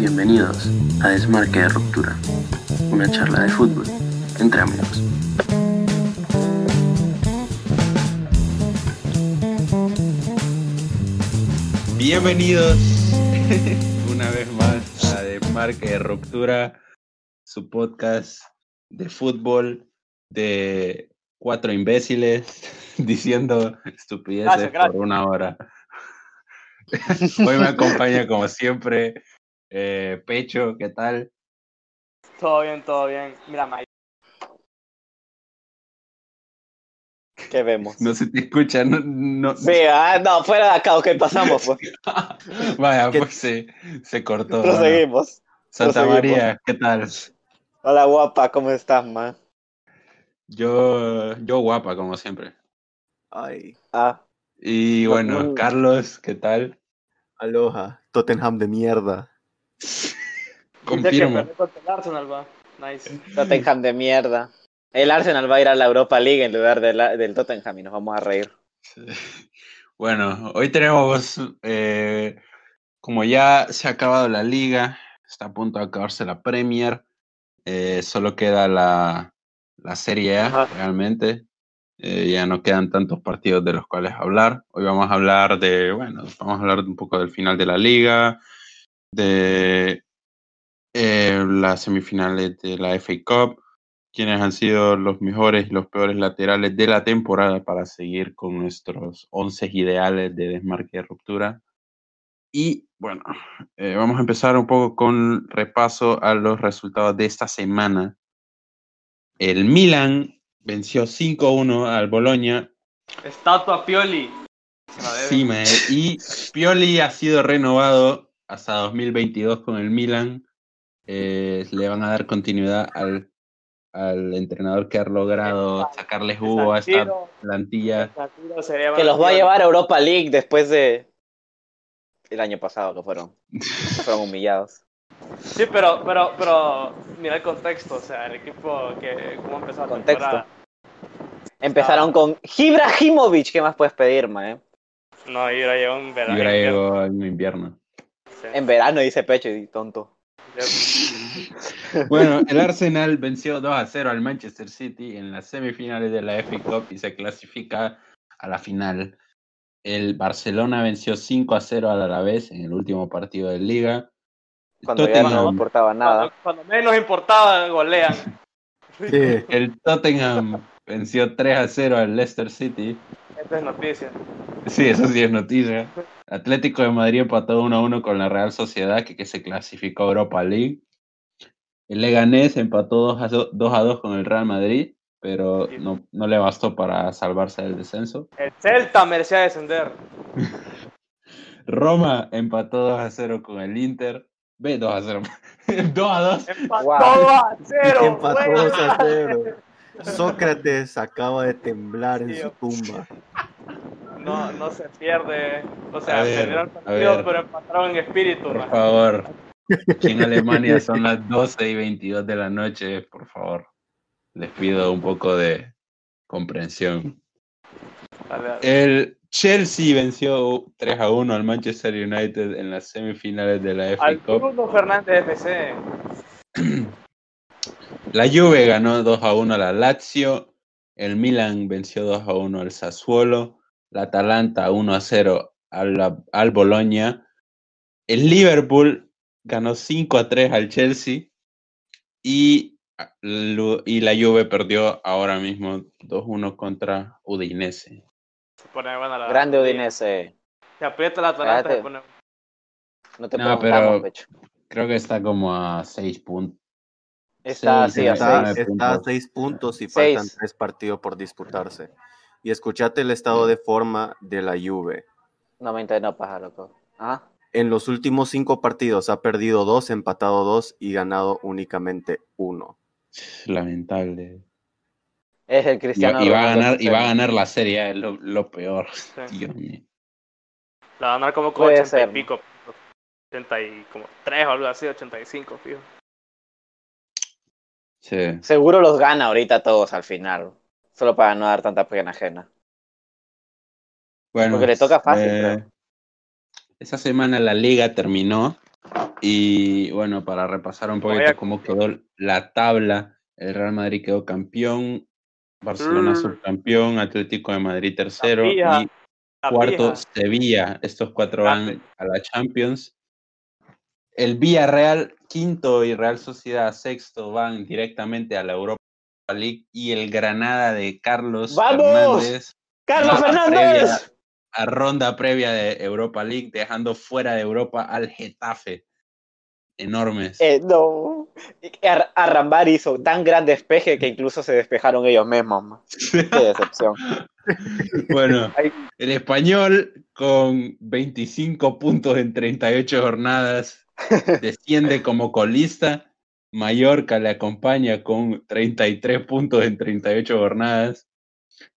Bienvenidos a Desmarque de Ruptura, una charla de fútbol entre amigos. Bienvenidos una vez más a Desmarque de Ruptura, su podcast de fútbol de cuatro imbéciles diciendo estupideces Gracias, gracias. por una hora. Hoy me acompaña como siempre eh, Pecho, ¿qué tal? Todo bien, todo bien. Mira, Mike. ¿Qué vemos? No se te escucha, no, no- Sí, ah, no, fuera de acá, ok, pasamos, pues. Vaya, ¿Qué- pues se, se cortó. bueno. Proseguimos. Santa proseguimos. María, ¿qué tal? Hola, guapa, ¿cómo estás, man? Yo, yo guapa, como siempre. Ay, Ah, Y bueno, Mm. Carlos, ¿qué tal? aloha, Tottenham de mierda. Confirmo. El Arsenal, va. Nice. Tottenham de mierda. El Arsenal va a ir a la Europa League en lugar de la- del Tottenham y nos vamos a reír. Bueno, hoy tenemos, eh, como ya se ha acabado la liga, está a punto de acabarse la Premier, eh, solo queda la, la Serie A Ajá. realmente. Eh, ya no quedan tantos partidos de los cuales hablar. Hoy vamos a hablar de, bueno, vamos a hablar un poco del final de la liga, de eh, las semifinales de la FA Cup, quienes han sido los mejores y los peores laterales de la temporada para seguir con nuestros 11 ideales de desmarque de ruptura. Y bueno, eh, vamos a empezar un poco con repaso a los resultados de esta semana. El Milan venció 5-1 al Boloña Estatua Pioli. Sí, mae, y Pioli ha sido renovado hasta 2022 con el Milan. Eh, le van a dar continuidad al, al entrenador que ha logrado sacarle jugo a esta plantilla. Que los va a llevar a Europa League después de el año pasado que fueron, que fueron humillados. Sí, pero, pero, pero, mira el contexto, o sea, el equipo que, cómo empezó la Contexto. temporada. Empezaron con Ibrahimovic, ¿qué más puedes pedir, man? eh? No, ahora llegó en verano. ahora llegó en invierno. En verano dice Pecho y tonto. Bueno, el Arsenal venció 2 a 0 al Manchester City en las semifinales de la FA Cup y se clasifica a la final. El Barcelona venció 5 a 0 al Alavés en el último partido de liga. Cuando ya no Tottenham- importaba nada. Cuando, cuando menos importaba, golean. Sí, El Tottenham venció 3 a 0 al Leicester City. Esta es noticia. Sí, eso sí es noticia. Atlético de Madrid empató 1 a 1 con la Real Sociedad, que, que se clasificó a Europa League. El Leganés empató 2 a 2, 2 a 2 con el Real Madrid, pero no, no le bastó para salvarse del descenso. El Celta merecía descender. Roma empató 2 a 0 con el Inter. Ve 2 a 0. 2 a 2. Empató Wow. a cero. empató güey. 2 a 0. Sócrates acaba de temblar en Sí, su tumba. No, no se pierde. O sea, perdieron el partido, pero empataron en espíritu. Por man. favor. Aquí en Alemania son las 12 y 22 de la noche. Por favor. Les pido un poco de comprensión. Dale, dale. El Chelsea venció 3 a 1 al Manchester United en las semifinales de la FA Al Cup. Bruno Fernández FC. La Juve ganó 2 a 1 a la Lazio. El Milan venció 2 a 1 al Sassuolo. La Atalanta 1 a 0 al, al Bologna. El Liverpool ganó 5 a 3 al Chelsea. Y, lu- y la Juve perdió ahora mismo 2-1 contra Udinese. Se pone buena la. Grande Udinese. Se aprieta la Atalanta. Pone... No te No, pero- Pecho. Creo que está como a 6 puntos. Está así, a Está, seis. está a puntos. 6 puntos y Seis. faltan 3 partidos por disputarse. Y escuchate el estado de forma de la Juve. No me entiendo, paja, loco. Ah, En los últimos 5 partidos ha perdido 2, empatado 2 y ganado únicamente 1. Lamentable. es el Cristiano y va a ganar, y va a ganar la serie, es lo, lo peor. Sí. Dios mío. La van a dar como con Puede 80 ser. y pico. 80 y como 3 o algo así, 85, fijo. Sí. Seguro los gana ahorita todos al final. Solo para no dar tanta pena ajena. Bueno, Porque le toca fácil, eh, esa semana la liga terminó Y bueno, para repasar un poquito cómo quedó la tabla, el Real Madrid quedó campeón, Barcelona Mm. subcampeón, Atlético de Madrid tercero y cuarto. Sevilla. Estos cuatro van a la Champions. El Villarreal quinto y Real Sociedad sexto van directamente a la Europa League y el Granada de Carlos ¡Vamos! Fernández ¡Carlos a Fernández! a ronda previa de Europa League, dejando fuera de Europa al Getafe. Enormes. Eh, no. Ar- Arrambar hizo tan gran despeje que incluso se despejaron ellos mismos. Qué decepción. Bueno, el español con 25 puntos en 38 jornadas desciende como colista. Mallorca le acompaña con 33 puntos en 38 jornadas.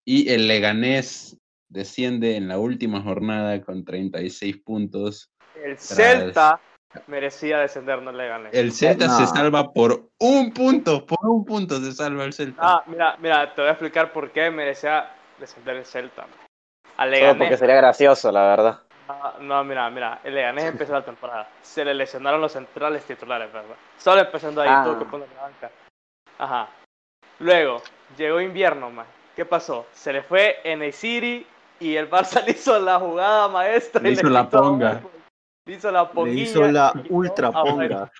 Y el Leganés desciende en la última jornada con 36 puntos. El Celta merecía descender, no le gané. El Celta se salva por un punto, por un punto se salva el Celta. Ah, mira, mira, te voy a explicar por qué merecía descender el Celta. A Solo porque Leganés. sería gracioso, la verdad. Ah, No, mira, mira, el Leganés empezó la temporada. Se le lesionaron los centrales titulares, ¿verdad? Solo empezando ahí, Ah. tuvo que poner la banca. Ajá. Luego, llegó invierno, man. ¿Qué pasó? Se le fue en el City y el Barça le hizo la jugada maestra. Le y hizo la ponga. Le hizo la Le ponguilla. hizo la ultra ponga.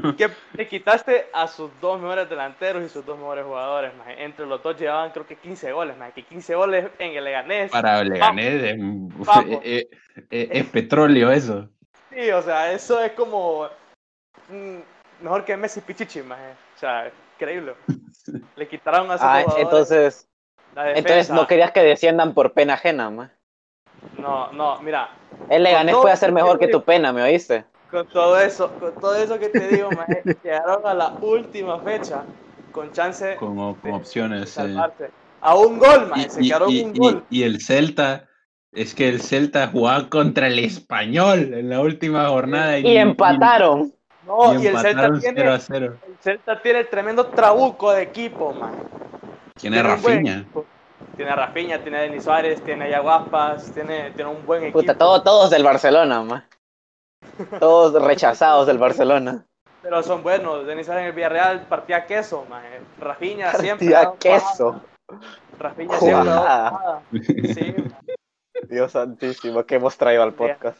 que le quitaste a sus dos mejores delanteros y sus dos mejores jugadores, maje. Entre los dos llevaban creo que 15 goles, maje. Que 15 goles en el Leganés. Para el Leganés es, Vamos. eh, eh, es petróleo eso. Sí, o sea, eso es como mm, mejor que Messi Pichichi, maje. O sea, increíble. Le quitaron a sus Ah, jugadores entonces, entonces no querías que desciendan por pena ajena, man. No, no, mira, El Leganés puede hacer lo mejor que tu pena, ¿me oíste? Con todo eso, con todo eso que te digo, maje, llegaron a la última fecha con chance Como, de opciones. A un gol, maje, Y, se y- quedaron y- un y- gol. y el Celta, es que el Celta jugaba contra el Español en la última jornada. Y empataron. No, y y, el Celta empataron tiene 0 a 0. el Celta tiene el tremendo trabuco de equipo, man. ¿Quién es Tiene Rafinha? equipo. Tiene a Rafinha, tiene a Denis Suárez, tiene a Yaguaspas, tiene, tiene un buen equipo. Puta, todo- todos del Barcelona, man. Todos rechazados del Barcelona. Pero son buenos. Denis en el Villarreal partía queso, man. Rafinha siempre. Tía ha dado queso. Rafinha siempre. Jugada. Sí, man. Dios santísimo, que hemos traído al podcast.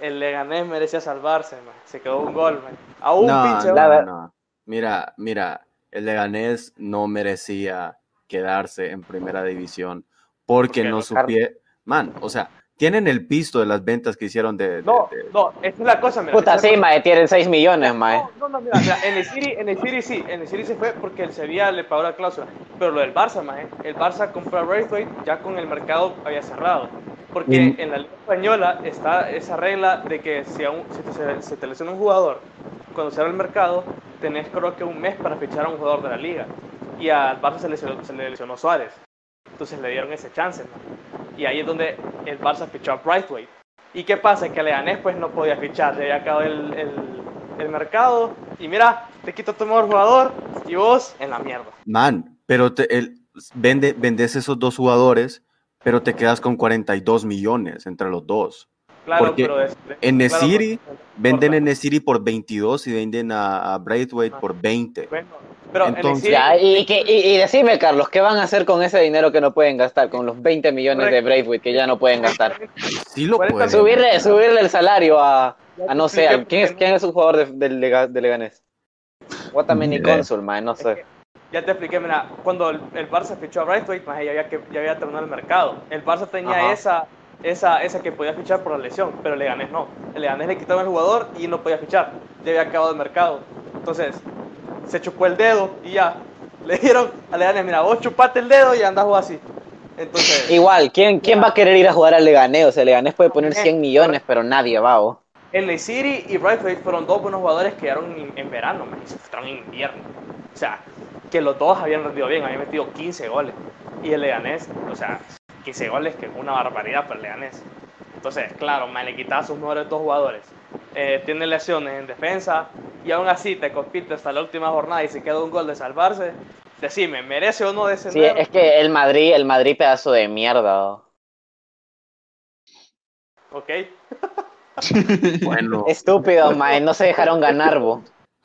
el Leganés merecía salvarse, man. Se quedó un gol, man. A un No, pinche no. Mira, mira, el Leganés no merecía quedarse en primera división porque qué no no? supie... Man, o sea, tienen el pisto de las ventas que hicieron de... de- No, de- no, esa es la cosa, mira. Puta, sí, mae, tienen 6 millones, mae. No, no, no, mira, mira, en el City, en el City sí, en el City se fue porque el Sevilla le pagó la cláusula. Pero lo del Barça, maje, el Barça compró a Braithwaite ya con el mercado había cerrado. Porque Mm. en la Liga Española está esa regla de que si, a un- si te- se, se te lesiona un jugador, cuando cierra el mercado, tenés creo que un mes para fichar a un jugador de la liga. Y al Barça se, lesionó, se le lesionó Suárez. Entonces le dieron ese chance, maje. Y ahí es donde el Barça fichó a Braithwaite. ¿Y qué pasa? Que Leganés pues no podía fichar, le había acabado el, el, el mercado y mira, te quito tu mejor jugador y vos en la mierda. Man, pero te, el, vende, vendes esos dos jugadores, pero te quedas con 42 millones entre los dos. Claro, Porque pero es, en claro, Neciri Venden en Neciri por 22 y venden a, a Braithwaite Ah. por 20. Bueno, pero Entonces- en Ya, y, que- y- y decime, Carlos, ¿qué van a hacer con ese dinero que no pueden gastar? Con los 20 millones de Braithwaite que ya no pueden gastar. Sí lo 40 pueden. Subirle, subirle el salario a, a no sé, a- ¿quién es, quién es un jugador de, Lega- de Leganés? Guatamini. Consul, mae, no sé. Ya te expliqué, mira, cuando el, el Barça fichó a Braithwaite, maje, ya había, que, ya había terminado el mercado. El Barça tenía Ajá. esa, esa, esa que podía fichar por la lesión, pero el Leganés no. El Leganés le quitaron el jugador y no podía fichar. Ya había acabado el mercado. Entonces, se chupó el dedo y ya. Le dijeron a Leganés, mira, vos chupate el dedo y andás vos así. Entonces, Igual, ¿quién, ¿quién va a querer ir a jugar al Leganés? O sea, Leganés puede poner 100 millones, pero nadie va, ¿o? El City y Braithwaite fueron dos buenos jugadores que llegaron en, en verano, man, y se fueron en invierno. O sea, que los dos habían rendido bien, habían metido 15 goles. Y el Leganés, o sea, 15 goles, que es una barbaridad para el Leganés. Entonces, claro, man, le quitaba a sus mejores dos jugadores. Eh, tiene lesiones en defensa y aún así te compite hasta la última jornada y se queda un gol de salvarse. Decime, ¿merece o no Sí, descender? es que el Madrid, el Madrid pedazo de mierda. Ok. Bueno, Estúpido, mae, no se dejaron ganar, bo.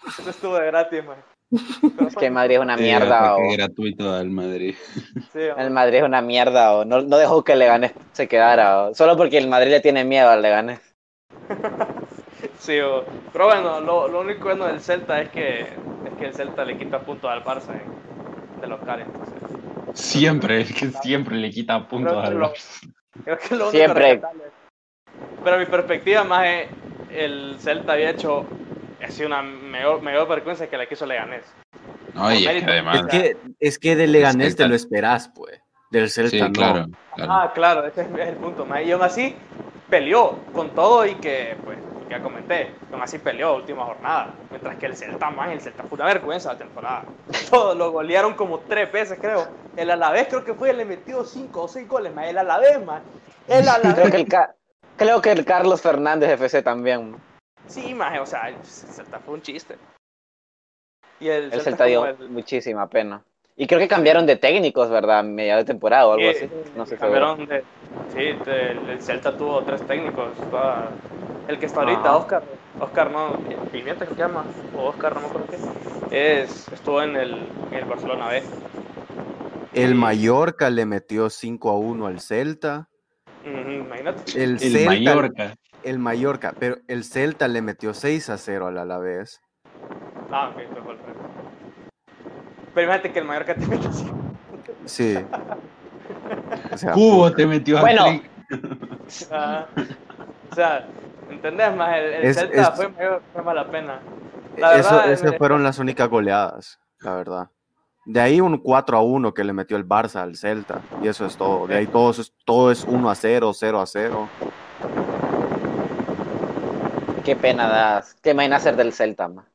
Eso estuvo de gratis, man. Es que el Madrid es una mierda, ataque o gratuito al Madrid. Sí, el Madrid es una mierda, o no, no dejó que el Leganés se quedara, o solo porque el Madrid le tiene miedo al Leganés. sí, o- pero bueno, lo, lo único bueno del Celta es que, es que el Celta le quita puntos al Barça en- de local, entonces. Siempre, es que siempre le quita puntos Creo que al lo- Barça. Creo que lo único Siempre. rescatable. Pero mi perspectiva más es, el Celta había hecho, ha sido una mayor, mayor vergüenza que la que hizo Leganés. No, y es además. es que, es que del Leganés te lo esperas, pues. Del Celta Sí, no. claro. claro. Ah, claro, ese es, el punto. más. Y aún así peleó con todo y que, pues, ya comenté, aún así peleó última jornada. Mientras que el Celta más, el Celta fue una vergüenza la temporada. Todo, lo golearon como tres veces, creo. El Alavés creo que fue, le metió cinco o seis goles, más. El Alavés, más. El Creo Alavés. que el, creo que el Carlos Fernández FC también. Sí, más, o sea, el Celta fue un chiste. Y el, El Celta dio el- muchísima pena. Y creo que cambiaron de técnicos, ¿verdad? Media de temporada o algo Sí, así. No sé cambiaron de, sí, de- el, el Celta tuvo tres técnicos. toda- el que está ahorita, Ajá. Oscar, Oscar no, Pimienta que se llama, o Oscar no me acuerdo qué, es, estuvo en el, en el Barcelona B. El Mallorca le metió 5 a 1 al Celta. Imagínate. El, El Celta, Mallorca. El Mallorca, pero el Celta le metió 6 a 0 al Alavés. Ah, ok, fue gol. Pero imagínate que el Mallorca te mete así. Sí. O sea, Cubo te metió Bueno. hat-trick. Ah, o sea, ¿entendés? Más el, el Es- Celta es- fue, mayor- fue mala pena. La eso, verdad, esas eh, fueron las únicas goleadas, la verdad. De ahí un 4 a 1 que le metió el Barça al Celta. Y eso es todo. De ahí todo es, todo es 1 a 0, 0 a 0. Qué pena das. Qué imagina hacer del Celta, ma.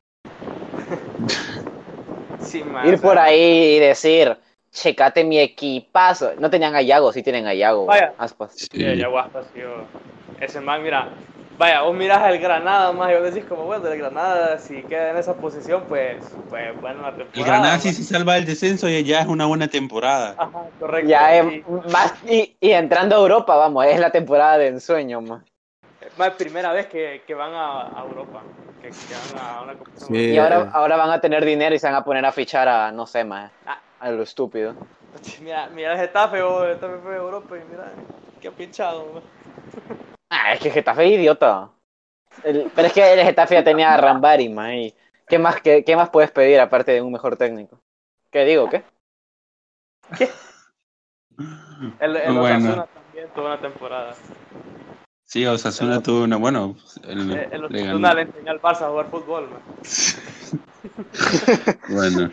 sí, más, Ir o sea, por ahí y decir, checate mi equipazo. No tenían a Yago, sí tienen a Yago. Vaya. Aspas. Sí, Sí. ya guaspas, tío. Ese man, mira, vaya, vos mirás al Granada más y vos decís como, bueno, el Granada si queda en esa posición, pues, pues bueno, la temporada. El Granada sí se salva del descenso y ya es una buena temporada. Ajá, correcto. Ya Y- es más, y, y entrando a Europa, vamos, es la temporada de ensueño, ma. más primera vez que, que van a, a Europa, que, que van a una competición. Sí. Y ahora, eh. ahora van a tener dinero y se van a poner a fichar a, no sé, ma, Ah. a lo estúpido. Mira, mira el Getafe, vos, el Getafe fue a Europa y mira, qué pinchado. man. Ah, es que Getafe es idiota. El- pero es que el Getafe ya tenía a Rambari, ma, y ¿qué más, qué, qué más puedes pedir aparte de un mejor técnico? ¿Qué digo, qué? El, el Bueno. Osasuna también tuvo una temporada. Sí, Osasuna tuvo una. Bueno, el, El, el le Osasuna ganó. le enseñó al Barça a jugar fútbol. Bueno.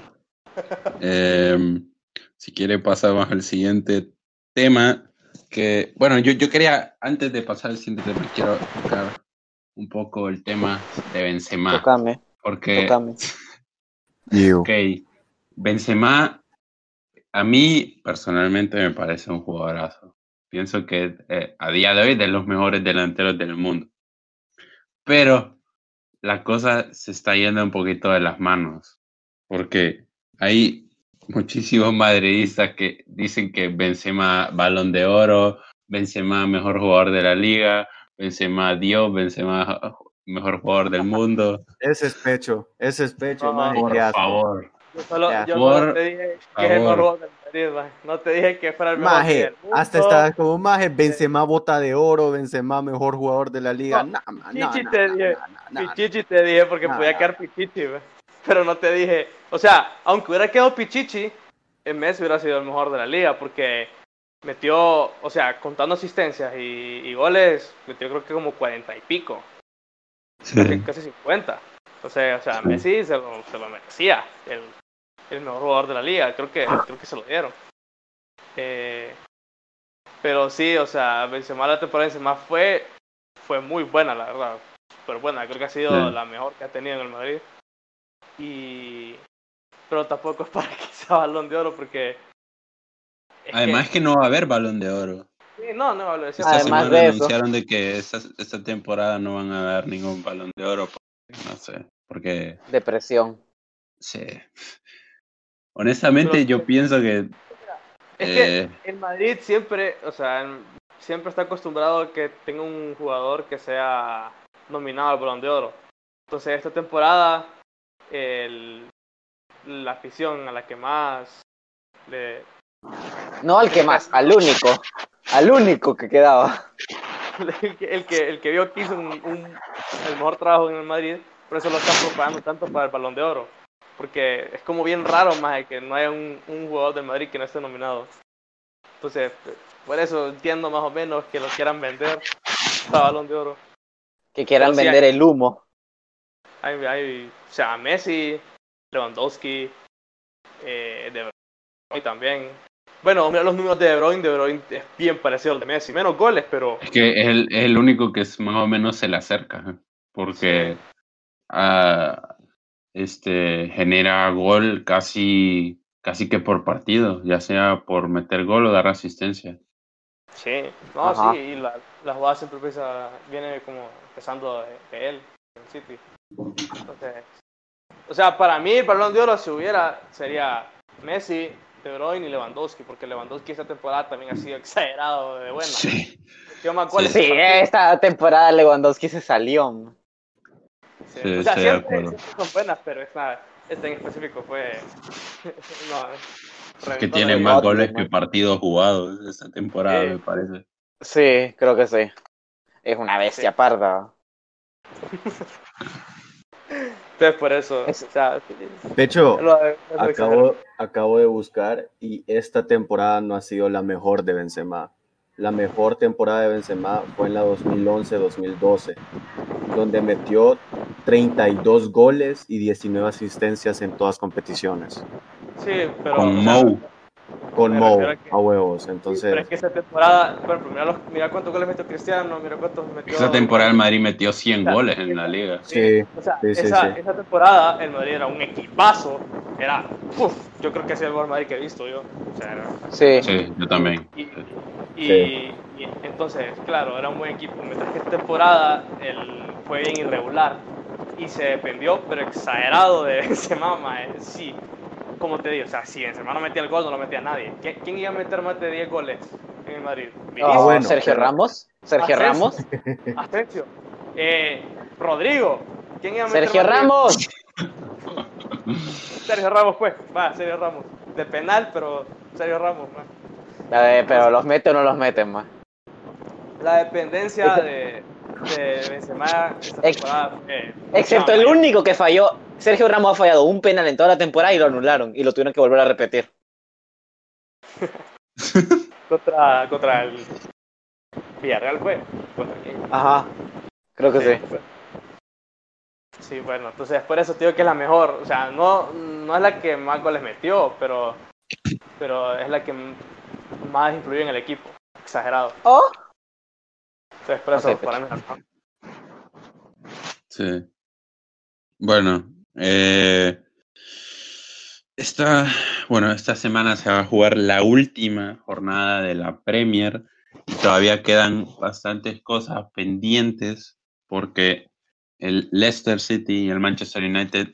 Em, si quiere pasamos al siguiente tema. Que, bueno, yo, yo quería, antes de pasar al siguiente tema, quiero tocar un poco el tema de Benzema. Tocame, Porque, tocame. Ok, Benzema, a mí personalmente me parece un jugadorazo. Pienso que eh, a día de hoy es de los mejores delanteros del mundo. Pero la cosa se está yendo un poquito de las manos. Porque hay muchísimos madridistas que dicen que Benzema balón de oro, Benzema mejor jugador de la liga, Benzema Dios, Benzema mejor jugador del mundo. Ese es pecho. Ese es pecho, No, Por favor. Yo solo, Ya. yo Por solo te dije que es el mejor jugador del man. No te dije que fuera el mejor Maje, del mundo. hasta estaba como maje, Benzema bota de oro, Benzema mejor jugador de la liga. No, Nah, nah, nah, Chichi nah, te nah, dije, nah, nah, nah. Pichichi te dije porque Nah, podía quedar Pichichi, man. pero no te dije, o sea, aunque hubiera quedado Pichichi, en Messi hubiera sido el mejor de la liga porque metió, o sea, contando asistencias y, y goles, metió creo que como 40 y pico, casi, casi 50. Entonces, o sea. Messi se lo, se lo merecía, el, el mejor jugador de la liga, creo que, creo que se lo dieron. Eh, pero sí, o sea, Benzema la temporada de Benzema fue, fue muy buena, la verdad. Súper buena, creo que ha sido Sí. la mejor que ha tenido en el Madrid. Y... Pero tampoco es para que sea balón de oro porque... es Además que no va a haber balón de oro. Sí, no, no, lo decía Esta Además semana de eso. anunciaron de que esta, esta temporada no van a dar ningún balón de oro. porque, no sé, porque Depresión. sí. Honestamente Pero- yo pienso que Es que eh, el Madrid siempre, o sea, en- siempre está acostumbrado a que tenga un jugador que sea nominado al Balón de Oro. Entonces, esta temporada, el- la afición a la que más le, No al que más, al único. Al único que quedaba. el, que, el, que, el que vio que hizo un, un- el mejor trabajo en el Madrid, por eso lo están propagando tanto para el Balón de Oro. Porque es como bien raro más que no haya un, un jugador del Madrid que no esté nominado. Entonces, por eso entiendo más o menos que lo quieran vender para Balón de Oro. Que quieran vender el humo. Hay, hay, o sea, Messi, Lewandowski, eh, De Bruyne también. Bueno, mira los números de De Bruyne, De Bruyne es bien parecido al de Messi, menos goles, pero Es que es el, es el único que es más o menos se le acerca, ¿eh? porque ah, este, genera gol casi, casi que por partido, ya sea por meter gol o dar asistencia. sí, no, Ajá. sí, y la, la jugada siempre empieza, viene como empezando de, de él, en City. Entonces, o sea, para mí el balón de oro si hubiera sería Messi, De Bruyne y Lewandowski, porque Lewandowski esta temporada también ha sido exagerado de buena. Sí. Metió más goles Sí, esta temporada Lewandowski se salió. Sí, Sí, o sea, siempre, siempre son buenas, pero esta, esta en específico fue. no, Que reventó tiene más goles que partidos jugados esta temporada, Sí. me parece. Sí, creo que sí. Es una bestia Sí. parda. Entonces, por eso. Es- o sea, sí, De hecho, lo- lo exageró. acabo, acabo de buscar y esta temporada no ha sido la mejor de Benzema. La mejor temporada de Benzema fue en la 2011-2012, donde metió 32 goles y 19 asistencias en todas competiciones. Sí, pero. Con Mou. Con Me Mo refiero a que- a huevos. sí, pero Entonces, es que esa temporada. Bueno, mira, los- mira cuántos goles metió Cristiano, mira cuántos metió. Esa temporada el Madrid metió 100 Esa- goles en la liga. sí, O sea, Sí, sí, esa, sí. esa temporada el Madrid era un equipazo. Era. uf, yo creo que es el mejor Madrid que he visto yo. O sea, era- Sí. Sí, yo también. Y, y, Sí. y entonces, claro, era un buen equipo. Mientras que esta temporada él fue bien irregular y se dependió, pero exagerado de Benzema, mae. Sí, como te digo, o sea, si Benzema no metía el gol, no lo metía nadie. ¿Quién, quién iba a meter más de 10 goles en el Madrid? Ah, bueno, Sergio pero- Ramos. Sergio Asensio. Ramos. Asensio, eh, Rodrigo. ¿Quién iba a meter Sergio más de 10? Ramos. Sergio Ramos, pues. Va, Sergio Ramos. De penal, pero Sergio Ramos, ver, pero los mete o no los meten más. La dependencia de, de Benzema esta temporada fue... Excepto el único que falló. Sergio Ramos ha fallado un penal en toda la temporada y lo anularon. Y lo tuvieron que volver a repetir. contra, contra el Villarreal fue. ¿Contra quién? Ajá. Creo que sí. Sí, bueno, entonces por eso te digo que es la mejor. O sea, no, no es la que más goles metió, pero, pero es la que más influyó en el equipo. Exagerado. Oh. Para mí. Sí. Bueno, eh, esta, bueno, esta semana se va a jugar la última jornada de la Premier y todavía quedan bastantes cosas pendientes porque el Leicester City y el Manchester United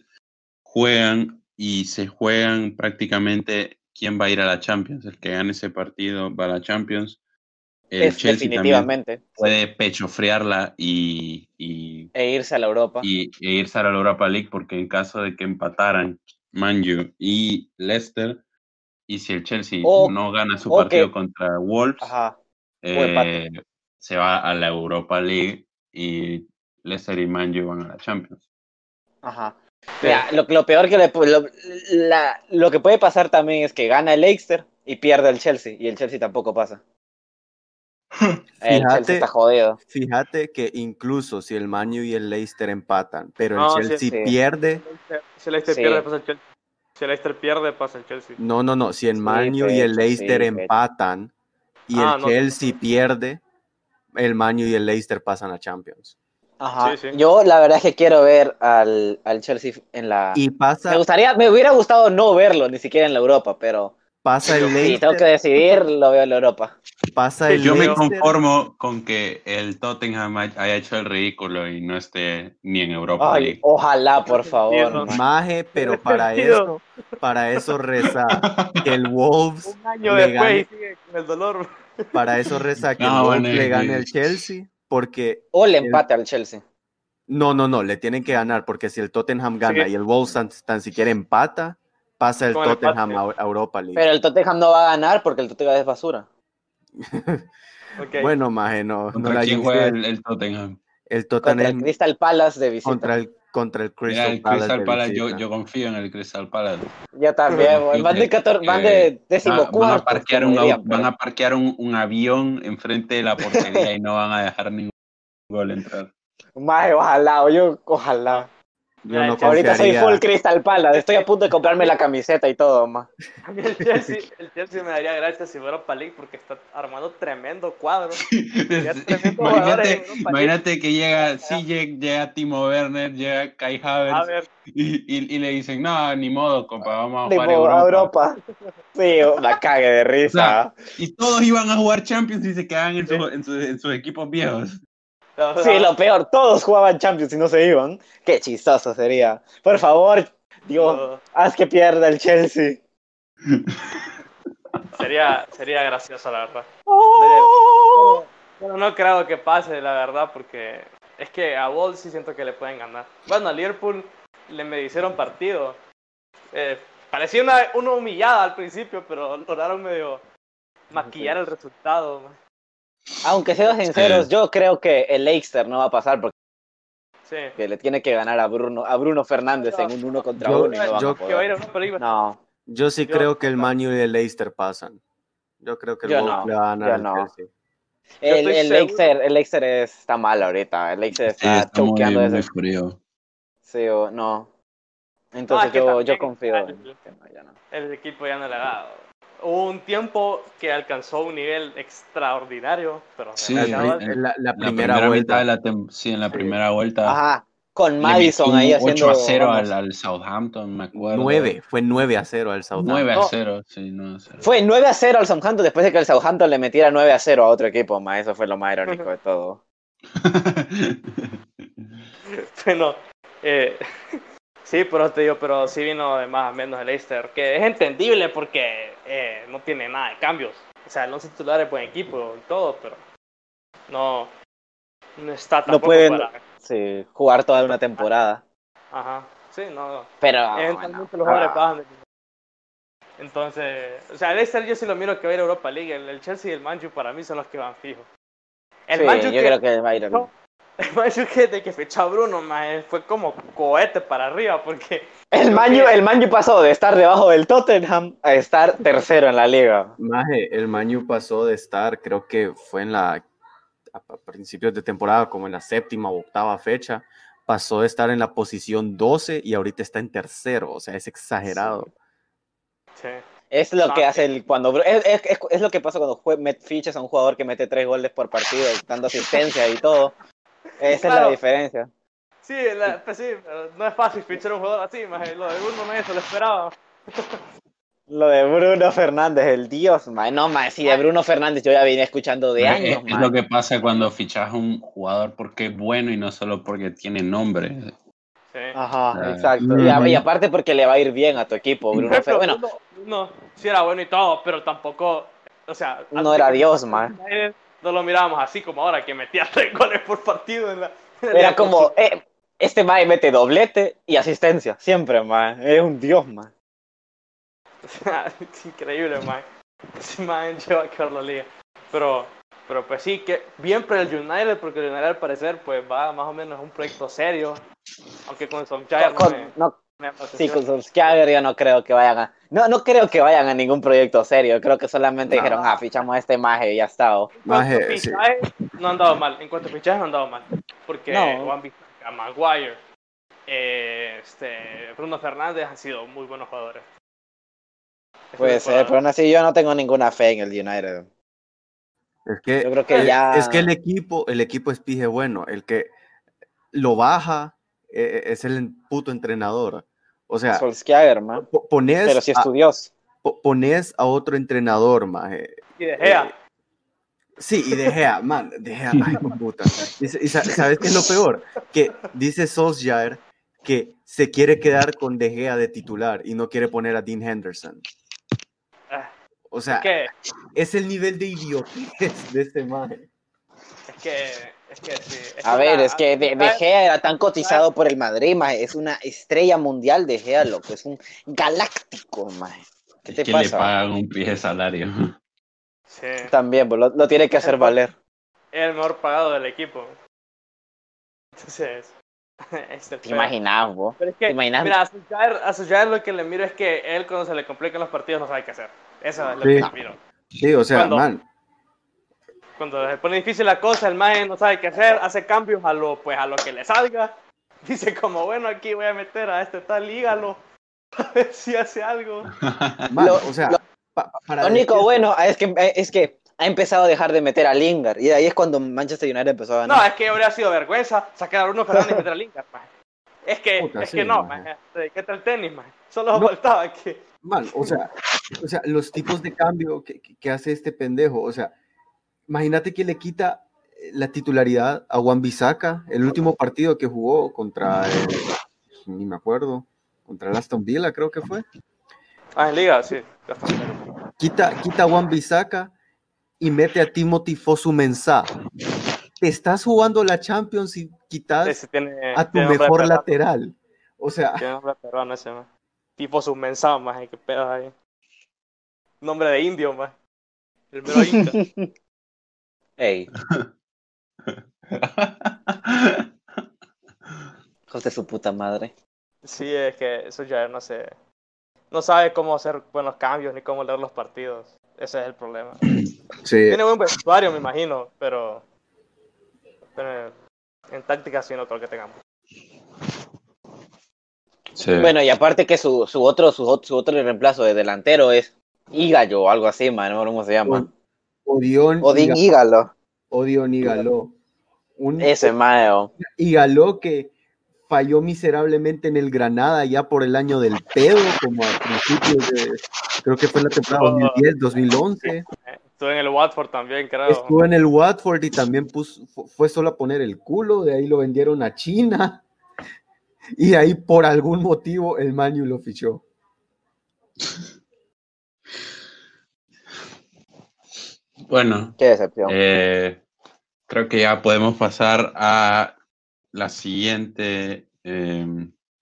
juegan y se juegan prácticamente quién va a ir a la Champions. El que gane ese partido va a la Champions. El Es Chelsea también definitivamente. puede pechofriarla y, y E irse a la Europa. y, e irse a la Europa League porque en caso de que empataran Manju y Leicester y si el Chelsea no gana su partido contra Wolves Ajá. eh, se va a la Europa League y Leicester y Manju van a la Champions Ajá. Mira, lo, lo peor que le lo, la- lo que puede pasar también es que gana el Leicester y pierde el Chelsea. Y el Chelsea tampoco pasa. El Fíjate- Chelsea está jodido. fíjate que incluso si el Manu y el Leicester empatan, pero el No, Chelsea sí. pierde, Si el Leicester Sí. pierde, pasa el Chelsea. Si el Leicester pierde, pasa el Chelsea. no, no, no, si el Sí, Manu y el Leicester empatan y Ah, el no. Chelsea pierde, el Manu y el Leicester pasan a Champions. Ajá. Sí, sí. Yo la verdad es que quiero ver al, al Chelsea en la... Y pasa, Me gustaría, me hubiera gustado no verlo ni siquiera en la Europa, pero pasa el si tengo que Leicester, decidir, lo veo en la Europa. Pasa el yo me Leicester, conformo con que el Tottenham haya hecho el ridículo y no esté ni en Europa Ay, League ojalá, por favor. Maje, pero para eso, para eso reza que el Wolves Un año le después gane- y sigue con el dolor. para eso reza que No, bueno, le gane el Chelsea, porque O le El- empate al Chelsea. no, no, no, le tienen que ganar, porque si el Tottenham gana Sí. y el Wolves tan, tan siquiera empata, pasa el Con Tottenham a Europa League. Pero el Tottenham no va a ganar porque el Tottenham es basura. Ok. Bueno, maje, no, no ¿Contra la quién juega el, el Tottenham? El Contra el Tottenham Crystal Palace de visita. contra el, contra el Mira, Crystal el Palace. Crystal Palace, yo, yo confío en el Crystal Palace. Yo también. Yo Van de, que- 14, van de Va- décimo van a cuarto. parquear, un, por van a parquear un, un avión enfrente de la portería y no van a dejar ningún gol entrar. Maje, ojalá, o yo, ojalá. Yo no Ahorita soy full Crystal Palace. Estoy a punto de comprarme la camiseta y todo, ma. A mí el Chelsea, el Chelsea me daría gracias si fuera Europa League porque está armando tremendo cuadro. Tremendo imagínate, que llega, sí llega, llega Timo Werner, llega Kai Havertz ver, y, y, y le dicen, no, ni modo, compa, vamos a jugar a Europa. Europa. Sí, la cague de risa. Y todos iban a jugar Champions y se quedaban en, su- en, su- en sus equipos viejos. Sí, lo peor, todos jugaban Champions y no se iban. Qué chistoso sería. Por favor, Dios, no, haz que pierda el Chelsea. sería, sería gracioso, la verdad. Oh. Pero no creo que pase, la verdad, porque es que a Wolves sí siento que le pueden ganar. Bueno, a Liverpool le me hicieron partido. Eh, parecía una, una humillada al principio, pero lograron medio maquillar el resultado. man. Aunque sean sinceros, Sí. yo creo que el Leicester no va a pasar porque Sí. le tiene que ganar a Bruno, a Bruno Fernández en un uno contra Yo- uno y no yo- Que. No, Yo sí Yo- creo que el Man U y el Leicester pasan. Yo creo que el no, le va a ganar yo no. Chelsea. el, el Leicester, el Leicester es- está mal ahorita. El Leicester Sí, está está choqueando muy desde frío. Sí, o no. Entonces que yo, yo confío el- en que no, ya no. El equipo ya no le ha dado. Hubo un tiempo que alcanzó un nivel extraordinario, pero Sí, demasiado- en- La, la La primera, primera, vuelta. de la sí, en la Sí. primera vuelta. Ajá, con Madison ahí un haciendo 8 a 0 vamos. al, al Southampton, me acuerdo. 9, fue 9 a 0 al Southampton. 9 a No. 0, sí, 9 a 0. Fue 9 a 0 al Southampton después de que el Southampton le metiera 9 a 0 a otro equipo, ma. Eso fue lo más irónico de todo. Bueno, eh, sí, pero te digo, pero sí vino de más a menos el Leicester, que es entendible porque eh, no tiene nada de cambios. O sea, el once titular es buen equipo y todo, pero no, no está tampoco pueden- para... Sí, jugar toda una temporada. Ajá, sí, no, Pero eventualmente bueno, los jugadores ah, bajan. Entonces, o sea, el Leicester yo sí lo miro que va a ir a Europa League, el, el Chelsea y el Manchu para mí son los que van fijos. El sí, yo creo que va a ir. No. El Manchu que de que fichó a Bruno, maje, fue como cohete para arriba, porque El que- el pasó de estar debajo del Tottenham a estar tercero en la liga. Maje, el Man U pasó de estar, creo que fue en la a principios de temporada, como en la séptima o octava fecha, pasó de estar en la posición 12 y ahorita está en tercero, o sea, es exagerado. sí. Es lo que hace el cuando es, es- es- es lo que pasa cuando jue- met- fichas a un jugador que mete tres goles por partido, dando asistencia y todo. Esa es la diferencia. Sí, la- pues sí, pero no es fácil fichar a un jugador así, maje, lo de Bruno nadie se lo esperaba. Lo de Bruno Fernández, el dios, man. No, man, si de Bruno Fernández yo ya vine escuchando de años, es lo que pasa cuando fichas a un jugador porque es bueno y no solo porque tiene nombre. Sí. Ajá, Ah, exacto. Y, aparte porque le va a ir bien a tu equipo, Bruno Pero Fer- Bueno, Bruno, Bruno sí era bueno y todo, pero tampoco, o sea... no era que- Dios, man. No lo mirábamos así como ahora, que metía tres goles por partido en la... en la Era como, eh, este Mae mete doblete y asistencia, siempre, man. Es un dios, man. es increíble, man. Ese man lleva que ver la liga. Pero, pero pues sí, que bien para el United, porque el United al parecer pues va más o menos a un proyecto serio. Aunque con Solskjaer no Con- no, me la sí, con Solskjaer yo no creo que vayan a... No, no creo que vayan a ningún proyecto serio. Creo que solamente No. dijeron, ah, fichamos a este maje y ya está. o- En cuanto a Maje, sí. fichajes, no han dado mal. En cuanto a fichajes, no han dado mal. Porque No. Juan Bisaca, Maguire, eh, este, Bruno Fernández han sido muy buenos jugadores. Esta Puede ser, pero aún así yo no tengo ninguna fe en el United. Es que, Yo creo que eh, ya... es que el equipo, el equipo es pije bueno, el que lo baja eh, es el puto entrenador. O sea, Solskjaer, man. po- pones, Pero si es a, tu dios. po- pones a otro entrenador, maje, Y De Gea. Eh, Sí, y De Gea, man, De Gea, ay, con puta. Y, y sa- ¿sabes qué es lo peor? Que dice Solskjaer que se quiere quedar con De Gea de titular y no quiere poner a Dean Henderson. Ah, O sea, Es que, es el nivel de idiotez de este maje. es que, es que sí. es A ver, es que De, De Gea era tan cotizado por el Madrid, maje. Es una estrella mundial De Gea, loco. Es un galáctico, maje. ¿Qué Es te que le pasa? pagan un pie de salario. Sí, También, pues, lo, lo tiene que hacer valer. es el mejor pagado del equipo. Entonces, es el ¿Te imaginas, vos? Pero es que, ¿Te imaginas? mira, a Solskjaer, a lo que le miro es que él cuando se le complican los partidos no sabe qué hacer. Eso es lo Sí. que le miro. Sí, o sea, Cuando- man, Cuando se pone difícil la cosa, el maje no sabe qué hacer, hace cambios a lo, pues, a lo que le salga. Dice como, bueno, aquí voy a meter a este tal hígalo. A ver si hace algo. man, Lo- o sea, lo- pa- para Lo único decir- bueno es que, es que ha empezado a dejar de meter a Lingard. Y de ahí es cuando Manchester United empezó a No, ganar. es que habría sido vergüenza sacar a Bruno Fernández y meter a Lingard. Es que, Puta, es sí, que no, maje. maje. Dedícate al tenis, maje. Solo No. faltaba que... Man, o sea, o sea, los tipos de cambio que- que hace este pendejo, o sea, imagínate que le quita eh, la titularidad a Juan Bisaca, el último partido que jugó contra el, ni me acuerdo, contra el Aston Villa creo que fue. Ah, en liga, sí. Quita, quita a Juan Bisaca y mete a Timothy Fosu Mensah. Te estás jugando la Champions y quitas Ese tiene, a tu mejor lateral. O sea, Tiene nombre de peruano ese, maje. Tipo sus mensajes, maje, qué pedo ahí. Nombre de indio, maje. El mero inca. Ey, hijos de su puta madre. Sí, es que eso ya no sé. No sabe cómo hacer buenos cambios ni cómo leer los partidos. Ese es el problema. sí, Tiene buen vestuario, me imagino, pero. pero en táctica sí no creo que tengamos. Sí. Bueno, y aparte que su, su otro su, su otro reemplazo de delantero es Ígallo o algo así, man, no cómo se llama. Odión, Odín Iga- Ígalo. Odión. Un, Ese mae, y Galó que falló miserablemente en el Granada ya por el año del pedo, como a principios de, creo que fue en la temporada 2010, 2011. Estuve en el Watford también, creo. Estuvo en el Watford y también puso, fu- fue solo a poner el culo, de ahí lo vendieron a China. Y ahí por algún motivo el Manu lo fichó. Bueno, qué decepción. eh, creo que ya podemos pasar a la siguiente, eh,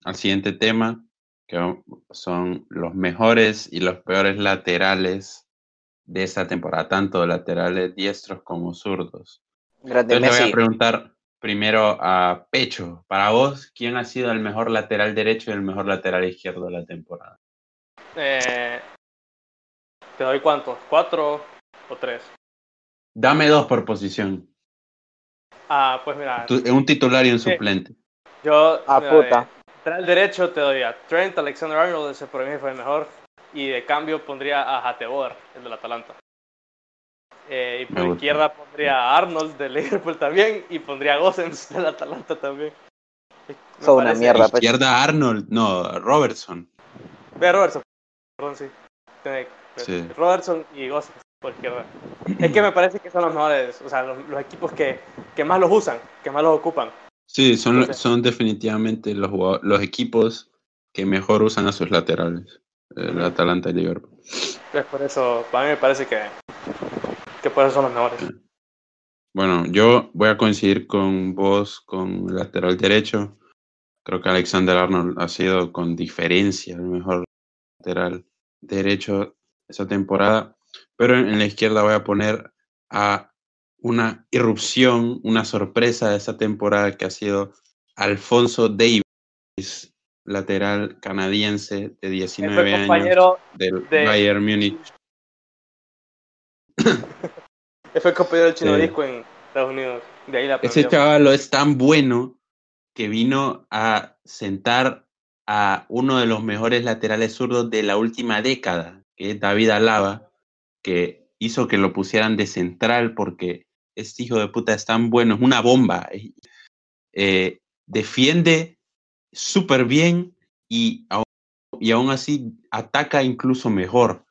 al siguiente tema, que son los mejores y los peores laterales de esta temporada, tanto laterales diestros como zurdos. Entonces le voy a preguntar primero a Pecho, para vos, ¿quién ha sido el mejor lateral derecho y el mejor lateral izquierdo de la temporada? Eh, ¿Te doy cuántos? ¿Cuatro o tres? Dame dos por posición, Ah, pues mira, Tu- un titular y un Sí. suplente. yo. Ah, mira, puta. lateral derecho te doy a Trent Alexander Arnold, ese por mí fue el mejor. Y de cambio pondría a Hateboer, el del Atalanta. Eh, y por Me gusta. izquierda pondría a Arnold del Liverpool también. Y pondría a Gosens del Atalanta también. Me Son una mierda. Pecho. Izquierda Arnold, no, Robertson. Ve a Robertson. Perdón, sí. Tiene- Sí. Robertson y Gosens por izquierda. Es que me parece que son los mejores, o sea, los, los equipos que, que más los usan, que más los ocupan. Sí, son, Entonces- son definitivamente los, los equipos que mejor usan a sus laterales. El Atalanta y Liverpool. Es por eso, para mí me parece que, que por eso son los mejores. Bueno, yo voy a coincidir con vos con el lateral derecho. Creo que Alexander Arnold ha sido con diferencia el mejor lateral derecho esa temporada. Pero en la izquierda voy a poner a una irrupción, una sorpresa de esa temporada que ha sido Alfonso Davis, lateral canadiense de 19 Fue años compañero, del de- Bayern Múnich. fue compañero del chino Sí. disco en Estados Unidos. De ahí la Ese chaval es tan bueno que vino a sentar a uno de los mejores laterales zurdos de la última década, que es David Alaba, que hizo que lo pusieran de central porque este hijo de puta es tan bueno, es una bomba. eh, eh, defiende súper bien y, y aún así ataca incluso mejor.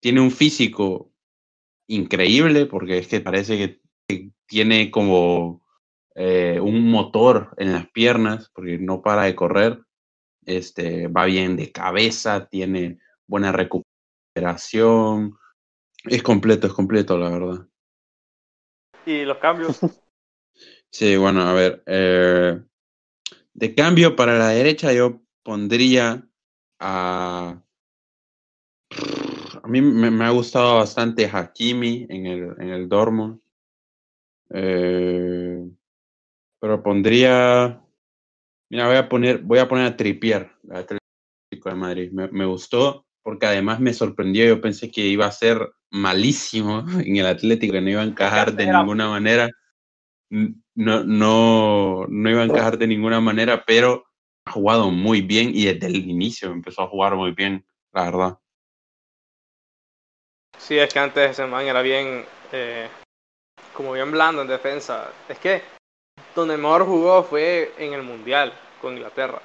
Tiene un físico increíble porque es que parece que tiene como eh, un motor en las piernas porque no para de correr. Este, va bien de cabeza, tiene buena recuperación. Es completo, es completo, la verdad. Y los cambios. Sí, bueno, a ver. eh, de cambio para la derecha yo pondría a... A mí me, me ha gustado bastante Hakimi en el, en el Dortmund. Eh, pero pondría... Mira, voy a poner, voy a poner a Trippier, el Atlético de Madrid. Me, me gustó porque además me sorprendió. Yo pensé que iba a ser malísimo en el Atlético, que no iba a encajar de ninguna manera. No, no, no iba a encajar de ninguna manera, pero ha jugado muy bien y desde el inicio empezó a jugar muy bien, la verdad. Sí, es que antes ese man era bien, eh, como bien blando en defensa. Es que donde mejor jugó fue en el Mundial con Inglaterra.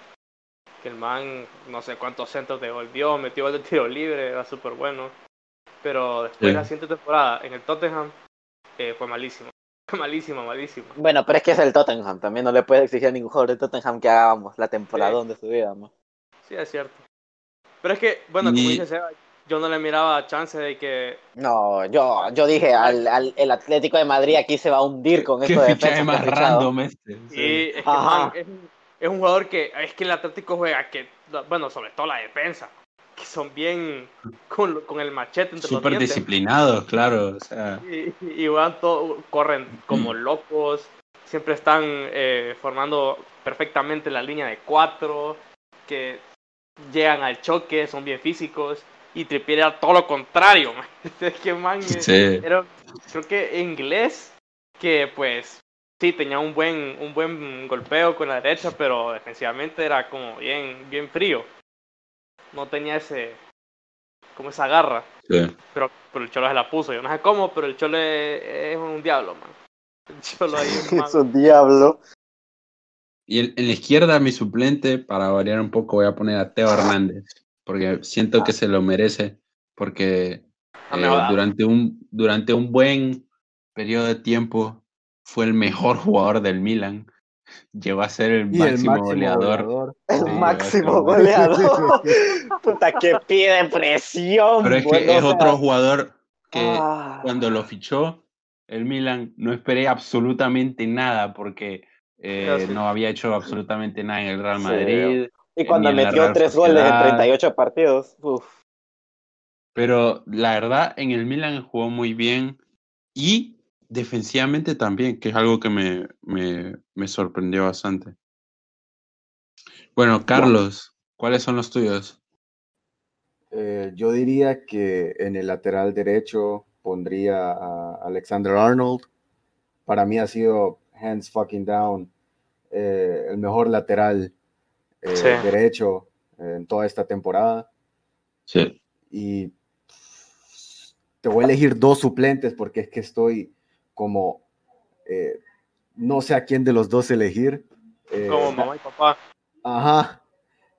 Que el man, no sé cuántos centros devolvió, metió gol de tiro libre, era súper bueno. Pero después Sí. la siguiente temporada en el Tottenham eh, fue malísimo. Fue malísimo, malísimo. Bueno, pero es que es el Tottenham. También no le puede exigir a ningún jugador de Tottenham que hagamos la temporada Sí. donde ¿no? Sí, es cierto. Pero es que, bueno, como Y- dice Seba, yo no le miraba chance de que No, yo, yo dije, al, al- el Atlético de Madrid aquí se va a hundir con esto de defensa más random este. Sí, sí. es que man, es, un- es un jugador que es que el Atlético juega que bueno, sobre todo la defensa, que son bien con, con el machete entre Súper disciplinados, claro. O sea, Y, y van todo, corren como locos, siempre están eh, formando perfectamente la línea de cuatro, que llegan al choque, son bien físicos. Y Trippier era todo lo contrario, man. Es que man Sí. era, creo que inglés, que pues sí tenía un buen, un buen golpeo con la derecha, pero defensivamente era como bien, bien frío. No tenía ese, como esa garra. sí. Pero, pero el Cholo se la puso. Yo no sé cómo, pero el Cholo es, es un diablo, man. El Cholo ahí es. Es un diablo. Y en, en la izquierda, mi suplente, para variar un poco, voy a poner a Teo Hernández, porque siento que se lo merece, porque Ha eh, durante, un, durante un buen periodo de tiempo fue el mejor jugador del Milan. Llegó a ser el máximo, el máximo goleador. goleador. El Sí, máximo goleador. Puta, que pide presión. Pero es que bueno, es o sea, otro jugador que ah, cuando lo fichó el Milan no esperé absolutamente nada porque eh, sí. no había hecho absolutamente nada en el Real Sí. Madrid. Y cuando metió tres goles en Sociedad. 38 partidos. Uf. Pero la verdad, en el Milan jugó muy bien y defensivamente también, que es algo que me, me, me sorprendió bastante. Bueno, Carlos, ¿cuáles son los tuyos? Eh, yo diría que en el lateral derecho pondría a Alexander Arnold. Para mí ha sido hands fucking down eh, el mejor lateral eh, Sí. derecho en toda esta temporada. Sí. Y te voy a elegir dos suplentes porque es que estoy como eh, no sé a quién de los dos elegir. Eh, Como mamá y papá. Ajá.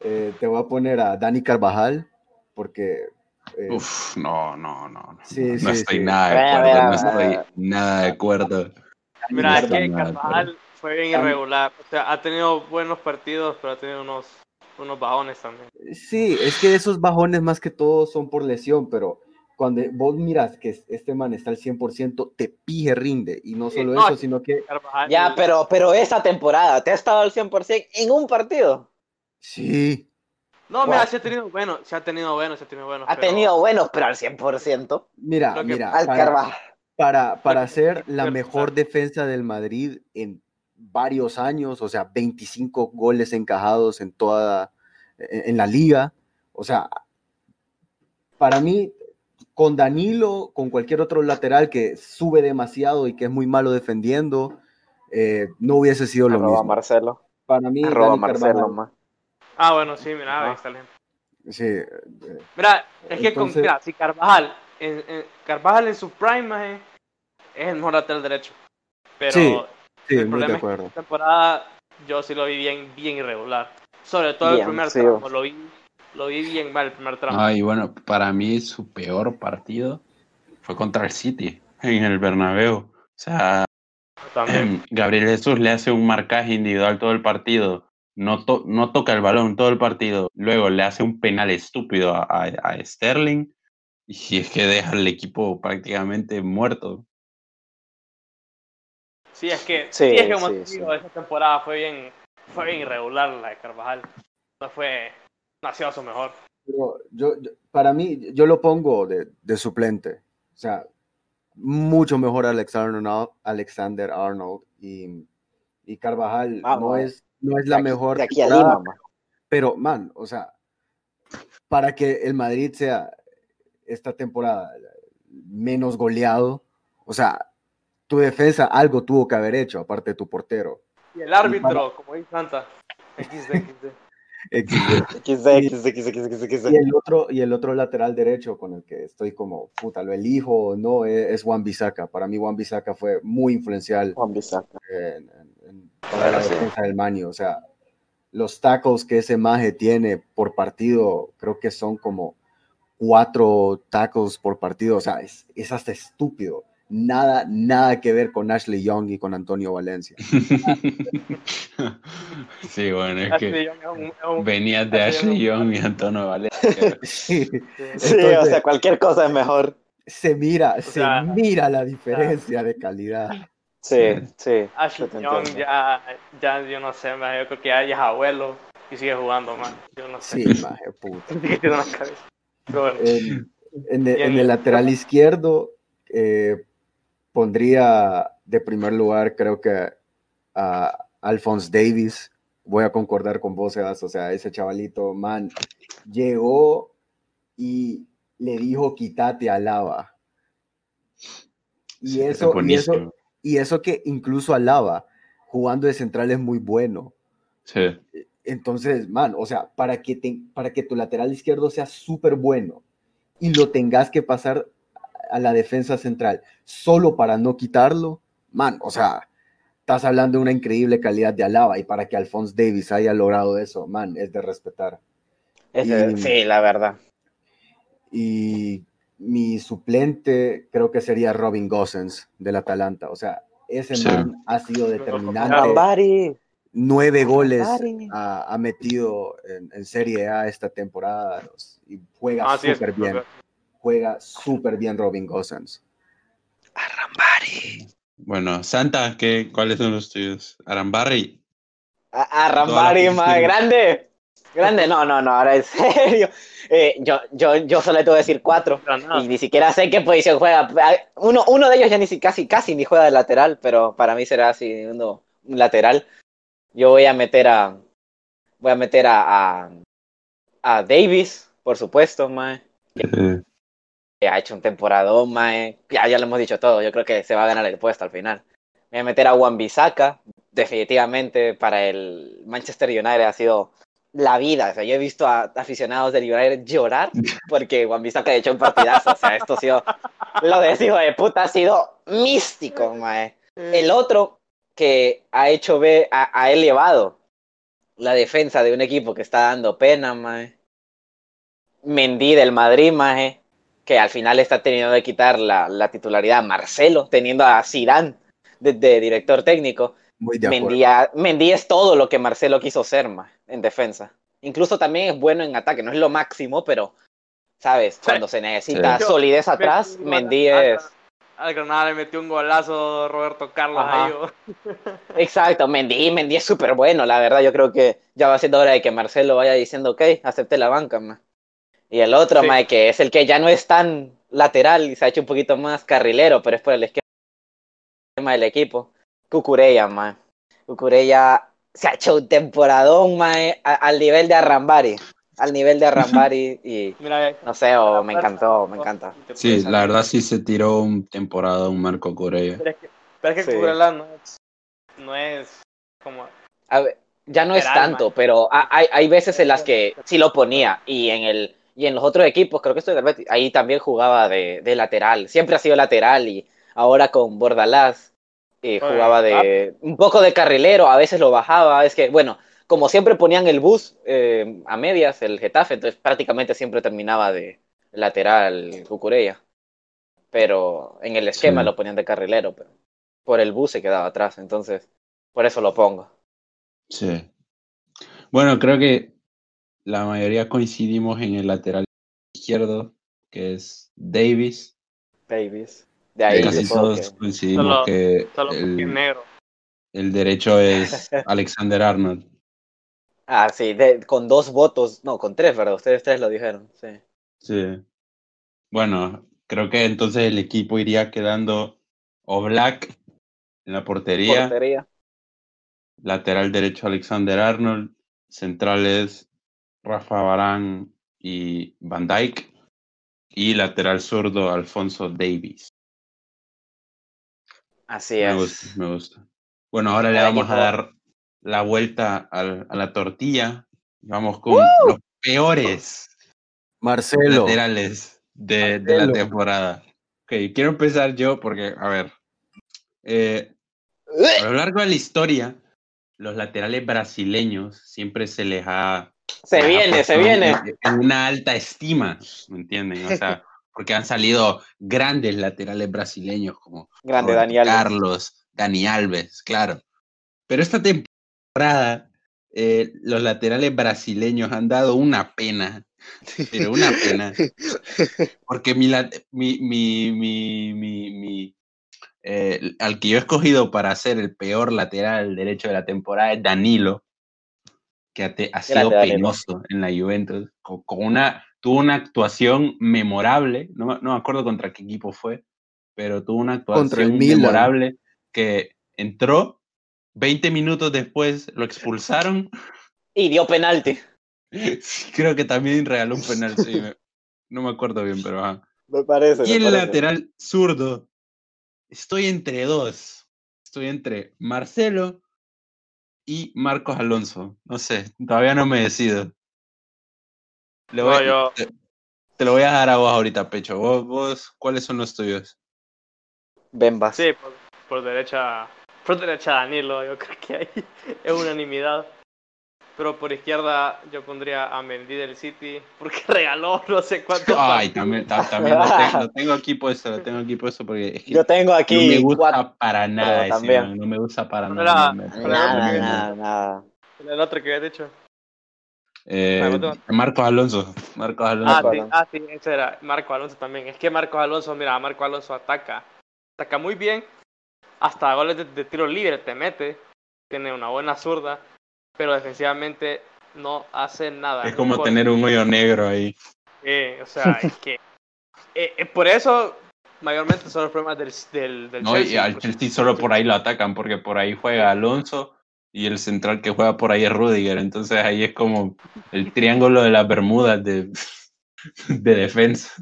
Eh, te voy a poner a Dani Carvajal porque eh, Uf, no, no, no. no. Sí, no sí, estoy sí. nada de acuerdo, no estoy nada de acuerdo. Mira, es no, que Carvajal fue bien irregular. O sea, ha tenido buenos partidos, pero ha tenido unos, unos bajones también. Sí, es que esos bajones más que todo son por lesión, pero cuando vos miras que este man está al 100%, te pije rinde. Y no solo no, eso, sino que Ya, pero, pero esta temporada, ¿te ha estado al 100% en un partido? sí, No, mira, sí ha tenido bueno, sí ha tenido bueno, sí ha tenido bueno. Ha pero- tenido buenos, pero al 100%. mira, que- mira, Al para, Carvajal. para, para ser la mejor defensa del Madrid en varios años, o sea, 25 goles encajados en toda, en, en la liga, o sea, para mí, con Danilo, con cualquier otro lateral que sube demasiado y que es muy malo defendiendo, eh, no hubiese sido lo Arroba mismo. Marcelo. Para mí, Arroba Dani Marcelo, man. Ah, bueno, sí, mira, Ah. excelente. sí, eh, Mira, es que con, Entonces- mira, si Carvajal, en, en- Carvajal en su prime maje, es el mejor lateral derecho. Pero Sí, sí, el problema de es que esta temporada yo sí lo vi bien, bien irregular. Sobre todo el Bien, primer sí. tramo, lo vi, lo vi bien mal el primer tramo. Ay, bueno, para mí su peor partido fue contra el City en el Bernabéu. O sea, También. Gabriel Jesús le hace un marcaje individual todo el partido. No, to- no toca el balón todo el partido. Luego le hace un penal estúpido a, a- a Sterling. Y es que deja el equipo prácticamente muerto. Sí, es que, Sí, sí, es que como sí, te sí. digo, esa temporada fue bien, fue bien irregular la de Carvajal. No fue, sido su mejor. Pero yo, yo- para mí, yo lo pongo de, de suplente. O sea, mucho mejor Alexander Arnold, Alexander Arnold y, y Carvajal Vamos, no, es, no es la aquí- mejor. De aquí a temporada, Lima, man. Pero, man, o sea, para que el Madrid sea esta temporada menos goleado, o sea, tu defensa algo tuvo que haber hecho, aparte de tu portero. Y el árbitro, como dice Santa, XD, XD. Y el otro, y el otro lateral derecho con el que estoy como, puta, lo elijo o no, es, es Juan Bisaca. Para mí Juan Bisaca fue muy influencial Juan Bisaca. en- en- en- para la Sí. defensa del Manio. O sea, los tackles que ese maje tiene por partido, creo que son como cuatro tackles por partido. O sea, es, es hasta estúpido. Nada, nada que ver con Ashley Young y con Antonio Valencia. sí, bueno, es Ashley que Young es un- es un- venías de Ashley Young. Y Antonio Valencia. Sí, o sea, cualquier cosa es mejor. se mira, se sea, mira la diferencia de calidad. Sí, sí. Ashley Young ya, ya, yo no sé, man, yo creo que ya, ya es abuelo y sigue jugando, man. Yo no sé. Sí, maje, puta. ¿Qué tiene en la cabeza? Pero bueno, En, en el, en el lateral izquierdo eh, pondría de primer lugar, creo que a Alphonse Davis. Voy a concordar con vos, Sebas. O sea, ese chavalito, man, llegó y le dijo quítate a Lava. Y Sí, eso, y eso, y eso que incluso Alaba jugando de central es muy bueno. Sí. Entonces, man, o sea, para que, te- para que tu lateral izquierdo sea súper bueno y lo tengas que pasar a la defensa central solo para no quitarlo, man, o sea, estás hablando de una increíble calidad de Alaba y para que Alphonse Davis haya logrado eso, man, es de respetar. Y- sí, la verdad. Y mi suplente creo que sería Robin Gosens del Atalanta, o sea, ese Sí. man ha sido determinante. Nueve goles ha, ha metido en, en Serie A esta temporada y juega ah, sí, súper bien. Juega súper bien Robin Gosens. Bueno, Santa, ¿qué, ¿cuáles son los tuyos? Arambarri. A, a Todas Rambari, las más grande. Grande, no, no, no, ahora en serio. Eh, yo, yo, yo solo te voy a decir cuatro. Y ni siquiera sé qué posición juega. Uno, uno de ellos ya ni si- casi, casi ni juega de lateral, pero para mí será así uno, un lateral. Yo voy a meter a. Voy a meter a. a, a Davis, por supuesto, mae. Que ha hecho un temporadón, mae. Ya, ya lo hemos dicho todo. Yo creo que se va a ganar el puesto al final. Voy a meter a Wan Bissaka. Definitivamente para el Manchester United ha sido la vida. O sea, yo he visto a aficionados del United llorar porque Wan Bissaka ha hecho un partidazo. O sea, esto ha sido. Lo de ese hijo de puta ha sido místico, mae. El otro que ha hecho ver, ha, ha elevado la defensa de un equipo que está dando pena, mae. Mendy del Madrid, mae, que al final está teniendo que quitar la, la titularidad a Marcelo, teniendo a Zidane de, de director técnico. Muy de. Mendy, Mendy es todo lo que Marcelo quiso ser, mae, en defensa. Incluso también es bueno en ataque, no es lo máximo, pero, ¿sabes? Cuando se necesita Sí. solidez atrás, un Mendy es... Al Granada le metió un golazo Roberto Carlos ahí. Exacto, Mendy, Mendy es súper bueno, la verdad. Yo creo que ya va siendo hora de que Marcelo vaya diciendo, ok, acepte la banca, ma. Y el otro, Sí. ma, que es el que ya no es tan lateral y se ha hecho un poquito más carrilero, pero es por el esquema del equipo. Cucurella, ma. Cucurella se ha hecho un temporadón, a- al nivel de Arrambari. Al nivel de Arrambari y Mira, no sé, o me encantó, me encanta. Sí, la verdad sí se tiró un temporada un Marco Correa. Pero es que, pero es que Sí. Cucurella no es, no es como... A ver, ya no es tanto, pero ha- hay, hay veces en las que sí lo ponía y en el y en los otros equipos, creo que estoy del ahí también jugaba de, de lateral, siempre ha sido lateral y ahora con Bordalás eh, jugaba de un poco de carrilero, a veces lo bajaba, es que bueno, como siempre ponían el bus eh, a medias, el Getafe, entonces prácticamente siempre terminaba de lateral Cucurella, pero en el esquema Sí. lo ponían de carrilero, pero por el bus se quedaba atrás, entonces por eso lo pongo. Sí. Bueno, creo que la mayoría coincidimos en el lateral izquierdo, que es Davis. Davis. De ahí Casi todos que- coincidimos Solo- que Solo el, negro. el derecho es Alexander Arnold. Ah, sí, de- con dos votos. No, con tres, ¿verdad? Ustedes tres lo dijeron. Sí. Sí. Bueno, creo que entonces el equipo iría quedando Oblak en la portería, Portería. lateral derecho Alexander Arnold, centrales Rafa Barán y Van Dijk, y lateral zurdo Alfonso Davis. Así Me es. gusta, me gusta. Bueno, ahora le vamos a dar la vuelta al- a la tortilla. Vamos con los peores Marcelo. laterales de, de la temporada. Ok, quiero empezar yo porque, a ver, eh, a lo largo de la historia, los laterales brasileños siempre se les ha... Se viene, puesto se viene. En, una alta estima, ¿me entienden? O sea, porque han salido grandes laterales brasileños como Grande Alves. Carlos, Dani Alves, claro. Pero esta temporada, eh, los laterales brasileños han dado una pena, pero una pena. Porque mi, mi, mi, mi, mi, mi, eh, al que yo he escogido para ser el peor lateral derecho de la temporada es Danilo, que ha, te- ha sido penoso en la Juventus, con, con una, tuvo una actuación memorable, no, me- no me acuerdo contra qué equipo fue, pero tuvo una actuación memorable que entró, 20 minutos después lo expulsaron, Y dio penalti. Creo que también regaló un penal, sí, me- no me acuerdo bien, pero ajá. Me parece. Y el parece. lateral zurdo, estoy entre dos. Estoy entre Marcelo y Marcos Alonso. No sé, todavía no me decido. Le voy- No, yo- te, te lo voy a dar a vos ahorita, Pecho. ¿Vos, vos cuáles son los tuyos? Bembas. Sí, por, por derecha. Por derecha Danilo, yo creo que ahí es unanimidad. Pero por izquierda yo pondría a Mendy del City porque regaló no sé cuántos Ay, partidos. también, ta- también lo, tengo, lo tengo aquí puesto, lo tengo aquí puesto porque es que Yo tengo no aquí me gusta cuatro. para nada ese también. man, no me gusta para No nada. Nada, no, nada, nada. El otro que había dicho. Eh, Ah, no Marcos Alonso. Marcos Alonso. Ah, sí, ah, sí, ese era Marco Alonso también. Es que Marco Alonso, mira, Marco Alonso ataca. Ataca muy bien. Hasta goles de, de tiro libre te mete. Tiene una buena zurda. Pero defensivamente no hace nada. Es como tener un hoyo negro ahí. Eh, o sea, es que. eh, eh, por eso, mayormente son los problemas del, del, del No, y al porque- Chelsea solo por ahí lo atacan, porque por ahí juega Alonso y el central que juega por ahí es Rudiger. Entonces ahí es como el triángulo de las Bermudas de, de defensa.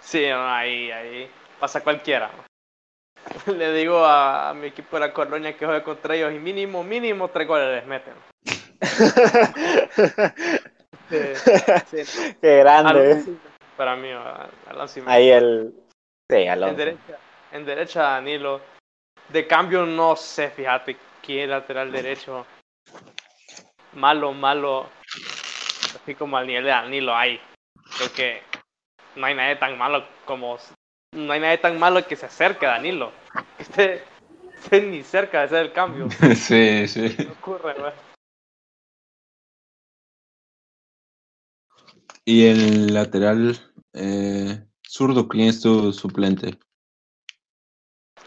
Sí, no, ahí, ahí pasa cualquiera. Le digo a, a mi equipo de la colonia que juega contra ellos y mínimo, mínimo tres goles les meten. Sí, sí. Qué grande. Alonso, para mí, a- Alonso y Messi. Ahí el. Sí, en Alonso. derecha, en derecha Danilo. De cambio no sé, fíjate quién lateral derecho. Malo, malo. Así como al nivel de Danilo hay. Creo que no hay nadie tan malo como no hay nadie tan malo que se acerque a Danilo. Este, este ni cerca de hacer el cambio. Sí, sí. No ocurre, güey. Y el lateral eh, zurdo, ¿quién es tu suplente?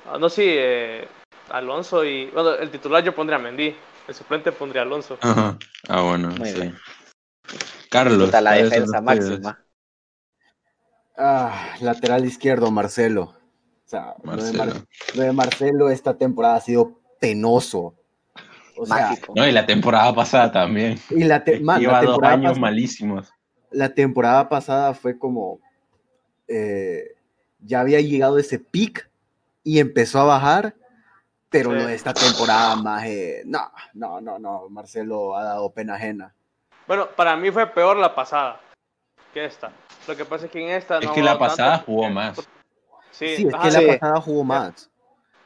Ah, no, sí, eh, Alonso y. Bueno, el titular yo pondría a Mendy. El suplente pondría a Alonso. Ajá. Ah, bueno. Muy sí. bien. Carlos. Puta, la ¿cuáles son defensa máxima. Ah, lateral izquierdo, Marcelo. O sea, lo de, Mar- Marcelo. lo de Marcelo esta temporada ha sido penoso. O sea, Mágico. No, y la temporada pasada también. y la, te- man, la Lleva dos temporada años malísimos. la temporada pasada fue como eh, ya había llegado ese pic y empezó a bajar, pero Sí. lo de esta temporada más no, no, no, no, Marcelo ha dado pena ajena. Bueno, para mí fue peor la pasada que esta. Lo que pasa es que en esta Es que la tanto pasada jugó más. Sí, Sí, es ajá, que sí. la pasada jugó más.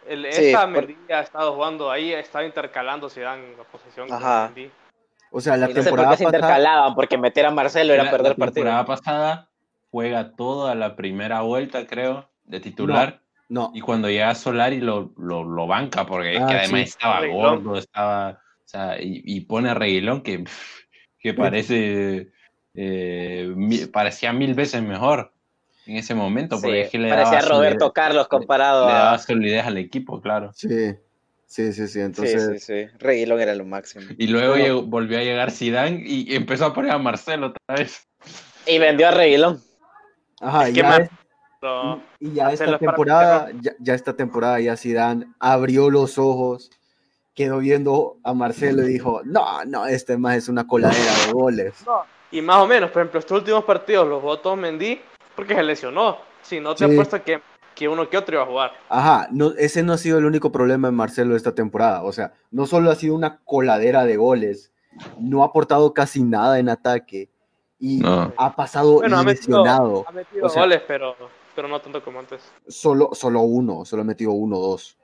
el, Sí, esta por- Mendy ha estado jugando ahí, ha estado intercalando si dan la posesión con Ajá. Mendy. O sea, la Y no sé por temporada se intercalaban, porque meter a Marcelo era La- perder la partido. temporada pasada juega toda la primera vuelta, creo, de titular. no, Y cuando llega Solari lo, lo, lo banca, porque es Ah, que además sí. estaba Reguilón. gordo, estaba. O sea, y, y pone a Reguilón que, que parece. Eh, parecía mil veces mejor. en ese momento, porque Sí, es que le parecía daba Roberto solidez- Carlos comparado le daba a... solidez al equipo, claro. Sí, sí, sí, sí. Entonces, sí, sí, sí. Reguilón era lo máximo. Y luego llegó- volvió a llegar Zidane y empezó a poner a Marcelo otra vez. Y vendió a Reguilón. ajá, Es y que ya, Mar- es- Pero- y ya esta temporada, ya, ya esta temporada ya Zidane abrió los ojos, quedó viendo a Marcelo y dijo, no, no, este más es una coladera de goles. Y más o menos, por ejemplo, estos últimos partidos los votó Mendy porque se lesionó. Si no te Sí. apuesto que, que uno que otro iba a jugar. Ajá, no, ese no ha sido el único problema en Marcelo esta temporada. O sea, no solo ha sido una coladera de goles, no ha aportado casi nada en ataque y No. ha pasado Bueno, ha metido, lesionado. ha metido O sea- goles, pero, pero no tanto como antes. Solo, solo uno, solo ha metido uno o dos.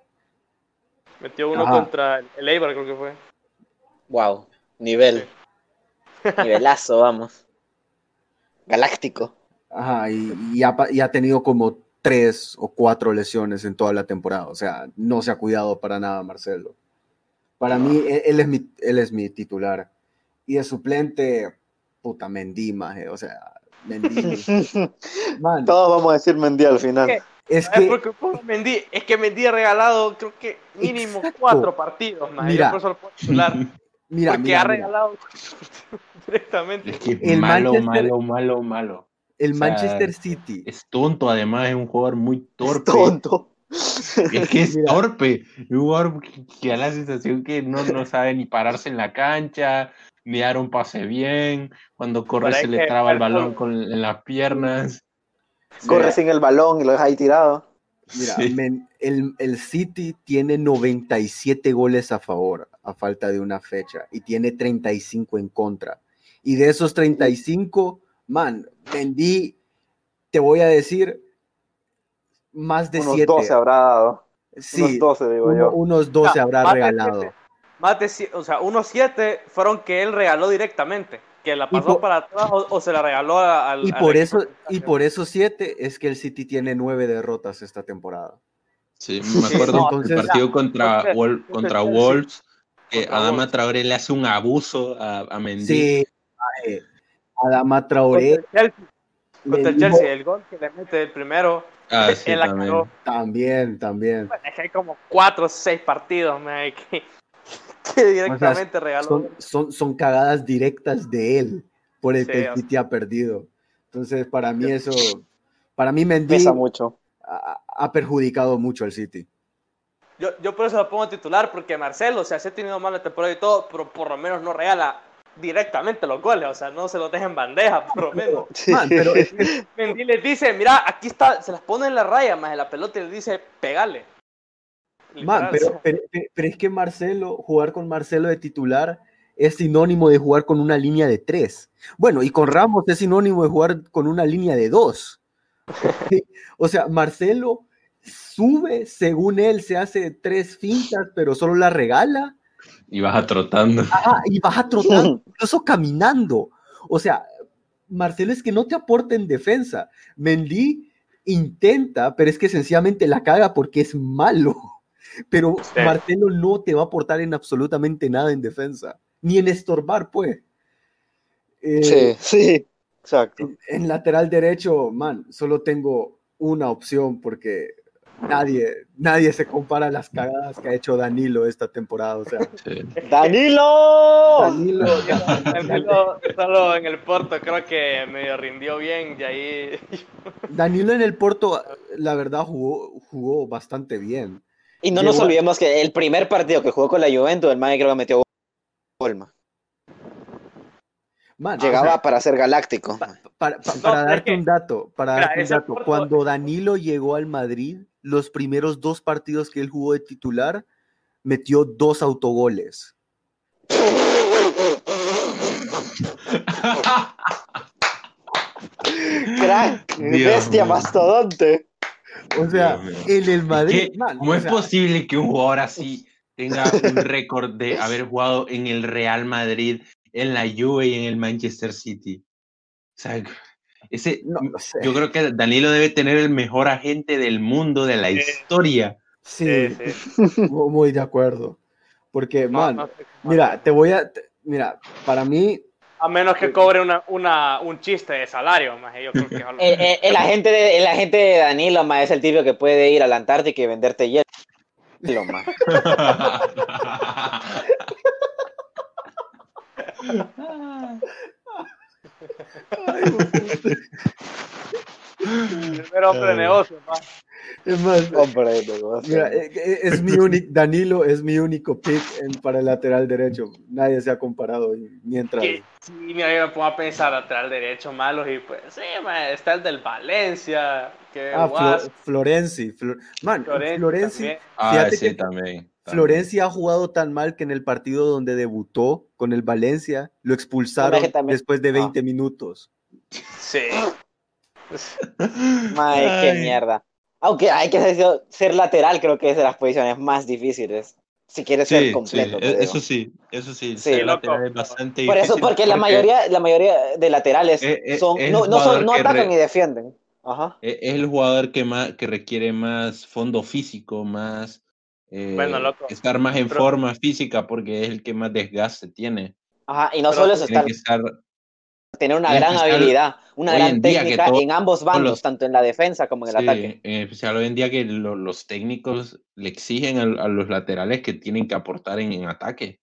Metió uno Ajá. contra el Eibar, creo que fue. Wow. Nivel. Nivelazo, vamos. Galáctico. Ajá, y, y ha, y ha tenido como tres o cuatro lesiones en toda la temporada. O sea, no se ha cuidado para nada Marcelo. Para mí, él, él es mi, él es mi titular. Y de suplente, puta, Mendy, maje, O sea, Mendy. Man, Todos vamos a decir Mendy al final. ¿Qué? es que porque por Mendy, es que Mendy ha regalado, creo que mínimo Exacto. cuatro partidos más. Mira. Yo por eso lo puedo titular. Mira, porque mira, ha mira. Directamente. Es que El malo, Manchester- malo, malo, malo. El O sea, Manchester City. Es tonto, además, es un jugador muy torpe. Tonto. Es que es Mira. torpe. Es un jugador que, que da la sensación que no, no sabe ni pararse en la cancha, ni dar un pase bien. Cuando corre se le traba el balón con, en las piernas. Corre sin el balón y lo deja ahí tirado. Mira, Sí. men, el, el City tiene 97 goles a favor a falta de una fecha y tiene 35 en contra. Y de esos 35, man, Mendy, te voy a decir, más de Unos 7. 12 habrá dado. Sí, Unos 12, digo uno- yo. unos 12 Ya, habrá más de regalado. siete. Más de, o sea, unos siete fueron que él regaló directamente. Que la pasó por- para atrás o, o se la regaló a- al. Y al por eso, y por esos 7 es que el City tiene 9 derrotas esta temporada. Sí, me acuerdo no, el entonces- partido contra, contra Wolves, que Adama. Traoré le hace un abuso a, a Mendy. Sí, maje, Adama Contra Traoré el Chelsea, contra el dijo- Chelsea, el gol que le mete el primero. Ah, sí, él también. también, también. Es que hay como cuatro o seis partidos, man, que, que directamente regaló. son, son, son cagadas directas de él por el Sí, que el. City ha perdido. Entonces, para mí eso, para mí Mendy Pesa mucho. ha, ha perjudicado mucho al City. Yo, yo por eso lo pongo titular, porque Marcelo, o sea, sí ha tenido mala temporada y todo, pero por lo menos no regala directamente los goles, o sea, no se los deja en bandeja, por lo menos. Man, pero Mendy les dice, mira, aquí está, se las pone en la raya, más en la pelota y les dice, pegale. man, pero, pero- pero es que Marcelo, jugar con Marcelo de titular es sinónimo de jugar con una línea de tres. Bueno, y con Ramos es sinónimo de jugar con una línea de dos. o sea, Marcelo sube, según él, se hace tres fintas, pero solo la regala. Y baja trotando. Ajá, y baja trotando, incluso caminando. O sea, Marcelo es que no te aporta en defensa. Mendy intenta, pero es que sencillamente la caga porque es malo. Pero Sí. Marcelo no te va a aportar en absolutamente nada en defensa, ni en estorbar, pues. Eh, Sí, sí. Exacto. en, en lateral derecho, man, solo tengo una opción porque nadie, nadie se compara a las cagadas que ha hecho Danilo esta temporada. O sea, Sí. ¡Danilo! Danilo, Danilo solo en el Porto creo que medio rindió bien y ahí Danilo en el Porto, la verdad, jugó, jugó bastante bien. Y no nos a- olvidemos que el primer partido que jugó con la Juventus, el man creo que metió gol. man. Llegaba o sea, para ser galáctico. pa- para, pa- No, para darte que- un dato, para Mira, darte un dato, Porto- cuando Danilo llegó al Madrid, los primeros dos partidos que él jugó de titular, metió dos autogoles. Crack, Dios bestia, mío. mastodonte. O sea, en el Madrid, ¿Cómo o es sea, posible que un jugador así tenga un récord de haber jugado en el Real Madrid, en la Juve y en el Manchester City? O sea, ese, No lo sé. yo creo que Danilo debe tener el mejor agente del mundo de la Sí. historia. Sí, Sí, sí. mu- muy de acuerdo. Porque, No, man, no sé cómo mira, te voy a, te- mira, para mí, A menos que cobre una, una, un chiste de salario, más yo creo que es algo- El, el- el agente de, el agente de Danilo, ma, es el tipo que puede ir a la Antártica y venderte hielo, ma. primer hombre de negocio, ma. Es más, Hombre de negocio. mira, eh, eh, es mi único, Danilo es mi único pick en- para el lateral derecho. Nadie se ha comparado y- mientras. Que, sí, mira, yo me pongo a pensar lateral derecho malos y pues, sí, ma, está el del Valencia, que Ah, Flo- Florenzi. Flor- Man, Florenzi Florenzi, también. Ah, Fíjate sí, que también. Florenzi ha jugado tan mal que en el partido donde debutó con el Valencia lo expulsaron después de 20 minutos. Sí. Mae, qué mierda. Aunque hay que ser, ser lateral, creo que es de las posiciones más difíciles. Si quieres ser completo. sí, e- eso sí, eso sí. Sí, ser loco. lateral es bastante Por eso, difícil porque la mayoría, la mayoría de laterales son, es no, no, son, jugador no que atacan re- ni defienden. Ajá. e- es el jugador que más que requiere más fondo físico, más eh, Bueno, loco. estar más en Pero- forma física porque es el que más desgaste tiene. Ajá. Y no Pero solo eso, Tiene estar, que estar tener una gran habilidad, una gran técnica todo- en ambos bandos, los- tanto en la defensa como en el Sí, ataque. en especial hoy en día que lo- los técnicos le exigen a, los laterales que tienen que aportar en, en ataque.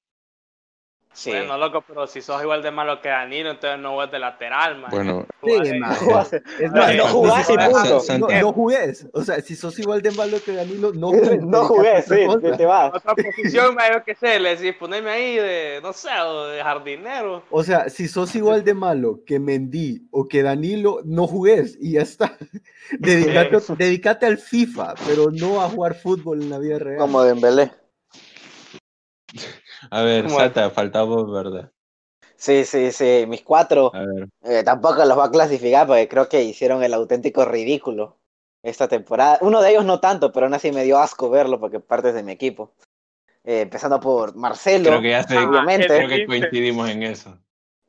Sí. Bueno, loco, pero si sos igual de malo que Danilo, entonces no vas de lateral, man. Bueno, Sí, man. No, jugás y punto. No, jugues. O sea, si sos igual de malo que Danilo, no jugues. no otra sí, cosa. te vas. Otra posición, man, yo qué sé, le decís, poneme ahí de, no sé, o de jardinero. O sea, si sos igual de malo que Mendy o que Danilo, no jugues y ya está. Dedícate al FIFA, pero no a jugar fútbol en la vida real. Como Dembélé. A ver, Bueno. Santa, faltaba, ¿verdad? Sí, sí, sí. Mis cuatro A ver, eh, tampoco los va a clasificar porque creo que hicieron el auténtico ridículo esta temporada. Uno de ellos no tanto, pero aún así me dio asco verlo porque parte de mi equipo. Eh, empezando por Marcelo, creo que ya sé, obviamente. creo que coincidimos en eso.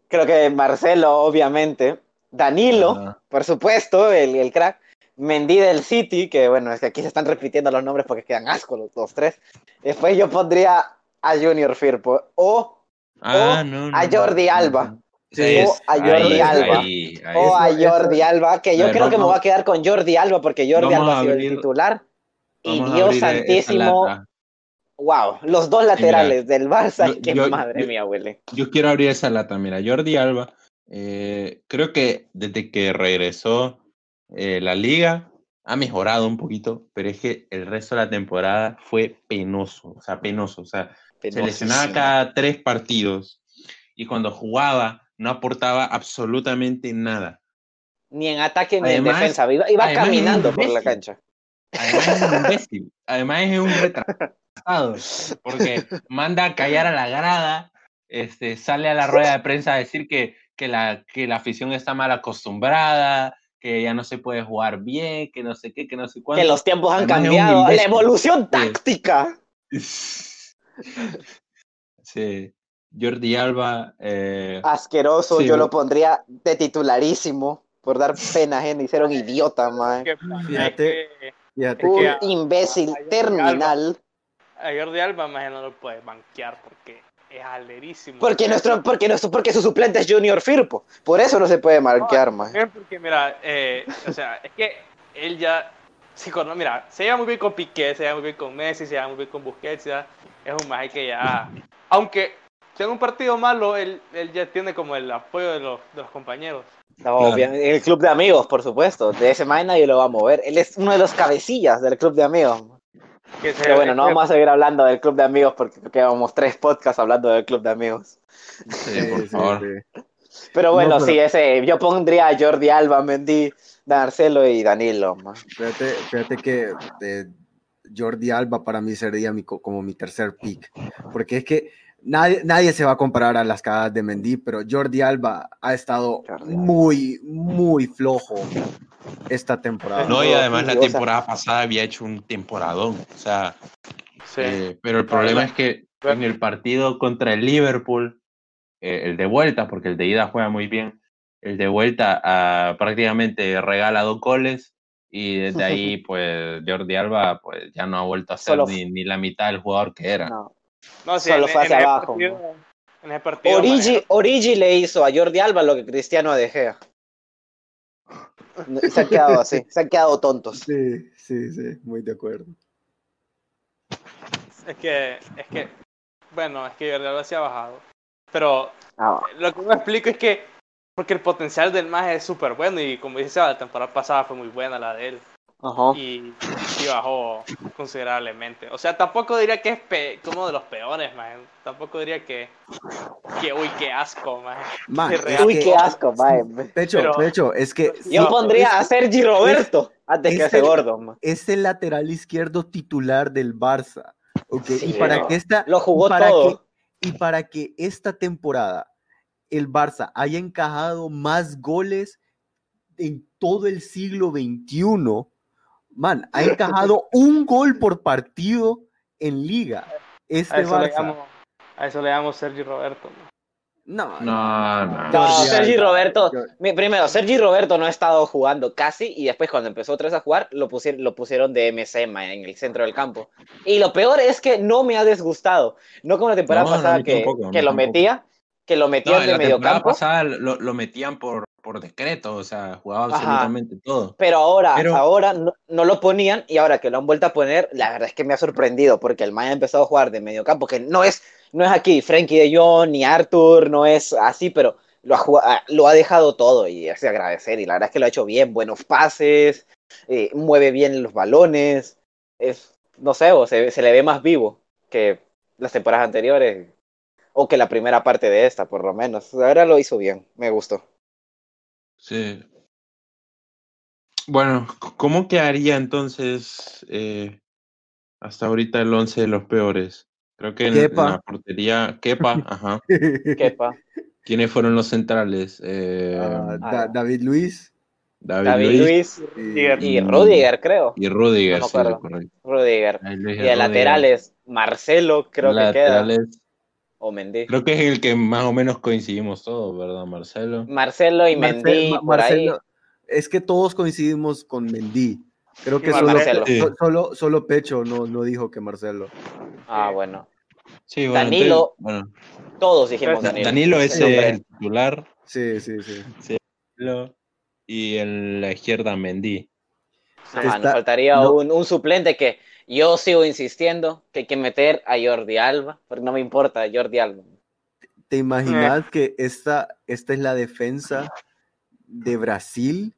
creo que Marcelo, obviamente. Danilo, por supuesto, el, el crack. Mendy del City, que bueno, es que aquí se están repitiendo los nombres porque quedan asco los, los tres. Después yo pondría a Junior Firpo o, Ah, no, no, a Jordi Alba. Sí, o a Jordi ahí, Alba. ahí, ahí. o a Jordi eso- Alba, que yo ver, creo que me voy a quedar con Jordi Alba porque Jordi Alba ha sido abrir- el titular. Y Dios santísimo, wow, los dos laterales del Barça, yo- que yo- madre yo- mía, huele. Yo quiero abrir esa lata. Mira, Jordi Alba, eh, creo que desde que regresó eh, la liga ha mejorado un poquito, pero es que el resto de la temporada fue penoso, o sea, penoso. O sea, se lesionaba cada tres partidos y cuando jugaba no aportaba absolutamente nada. Ni en ataque ni Además- en defensa, iba, iba caminando por la cancha. Además es un imbécil, además es un retrasado, porque manda a callar a la grada, este, sale a la rueda de prensa a decir que, que, la, que la afición está mal acostumbrada, que ya no se puede jugar bien, que no sé qué, que no sé cuánto. Que los tiempos han Además cambiado. La evolución táctica. Sí, Jordi Alba, eh, Asqueroso, Sí, yo lo pondría de titularísimo por dar pena ajena y ser un idiota, man. Que- Fíjate. Fíjate Un que imbécil a terminal. a Jordi Alba, más no lo puedes banquear porque es alerísimo. Porque nuestro, porque nuestro, porque su suplente es Junior Firpo. Por eso no se puede marcar, man. Bien, porque mira, eh, o sea, es que él ya, sí, cono- mira, se lleva muy bien con Piqué, se lleva muy bien con Messi, se lleva muy bien con Busquets, ya, es un maje que ya, aunque sea un partido malo, él, él ya tiene como el apoyo de los, de los compañeros. No, Claro. obviamente, el club de amigos, por supuesto. De ese man nadie lo va a mover. Él es uno de los cabecillas del club de amigos. Que Pero bueno, no vamos a seguir hablando del club de amigos porque creo que llevamos tres podcasts hablando del club de amigos. sí, por favor. Pero No, bueno, pero- sí, ese, yo pondría a Jordi Alba, Mendy, Marcelo y Danilo. man. Fíjate, fíjate que eh, Jordi Alba para mí sería mi, co- como mi tercer pick, porque es que nadie, nadie se va a comparar a las cagadas de Mendy, pero Jordi Alba ha estado Jordi muy, muy flojo esta temporada. No, y además la temporada pasada había hecho un temporadón. O sea, Sí. eh, pero el problema es que en el partido contra el Liverpool, eh, el de vuelta, porque el de ida juega muy bien, el de vuelta ah, prácticamente regala dos goles y desde ahí, pues Jordi Alba pues ya no ha vuelto a ser Solo- ni, ni la mitad del jugador que era. No. No, sí, Solo en- fue en hacia ese abajo, partido- En ese partido. Origi. Origi le hizo a Jordi Alba lo que Cristiano a De Gea. Se han quedado así, se han quedado tontos. Sí, sí, sí, muy de acuerdo. Es que, es que, bueno, es que Jordi Alba se ha bajado. Pero Ah, lo que me explico es que, porque el potencial del maje es súper bueno y como dice la temporada pasada fue muy buena la de él. ajá. y, y bajó considerablemente. O sea, tampoco diría que es pe- como de los peores, man. Tampoco diría que, que uy, qué asco, man. Man, Qué. Uy, que- qué asco, mae. Pecho, Pero- Pecho, es que Yo No, pondría a Sergi Roberto antes que a es ese el- gordo. ma. es el lateral izquierdo titular del Barça. ¿ok? Sí, y para no. que esta Lo jugó para todo. que- y para que esta temporada el Barça haya encajado más goles en todo el siglo XXI, man, ha encajado un gol por partido en liga. Este A eso, le Barça. llamo, a eso le llamo Sergi Roberto. No, No, no. No, Sergi. Roberto. Yo- Primero, Sergi Roberto no ha estado jugando casi y después cuando empezó otra vez a jugar lo pusieron, lo pusieron de MC en el centro del campo. Y lo peor es que no me ha desgustado. No como la temporada No, no, pasada mí que, tampoco, que lo tampoco. metía, que lo No, metían en de la medio temporada campo. pasada lo, lo metían por, por decreto, o sea, jugaba Ajá. absolutamente todo. Pero ahora, Pero- ahora no, no lo ponían y ahora que lo han vuelto a poner, la verdad es que me ha sorprendido porque el Maya ha empezado a jugar de medio campo, que no es, no es aquí Frankie de Jong ni Arthur, no es así, pero lo ha, jugado- ah, lo ha dejado todo y es de agradecer y la verdad es que lo ha hecho bien, buenos pases, eh, mueve bien los balones, es, no sé, o se, se le ve más vivo que las temporadas anteriores o que la primera parte de esta, por lo menos. Ahora lo hizo bien, me gustó. Sí. Bueno, ¿cómo quedaría entonces eh, hasta ahorita el 11 de los peores? Creo que en, la portería, Kepa, ajá. Kepa, ¿Quiénes fueron los centrales? Eh, Ah, Ah, Da- no. David Luis David, David Luis, Luis y, y Rudiger, creo. y Rudiger, No sí, correcto. Rudiger. Y de Rudiger. laterales, Marcelo, creo que queda. O Mendy. Creo que es el que más o menos coincidimos todos, ¿verdad, Marcelo? Marcelo y Mendy Ma- por ahí. Es que todos coincidimos con Mendy. Creo que solo. Sí. solo, solo Pecho no, no dijo que Marcelo. Ah, bueno. Sí, bueno, Danilo, entonces, bueno, Todos dijimos Da- Danilo. Danilo es el titular Sí, sí, sí. Y en la izquierda Mendy. Ajá, nos Está- faltaría no- un, un suplente que yo sigo insistiendo que hay que meter a Jordi Alba, porque no me importa Jordi Alba. ¿Te Eh. imaginas que esta, esta es la defensa de Brasil?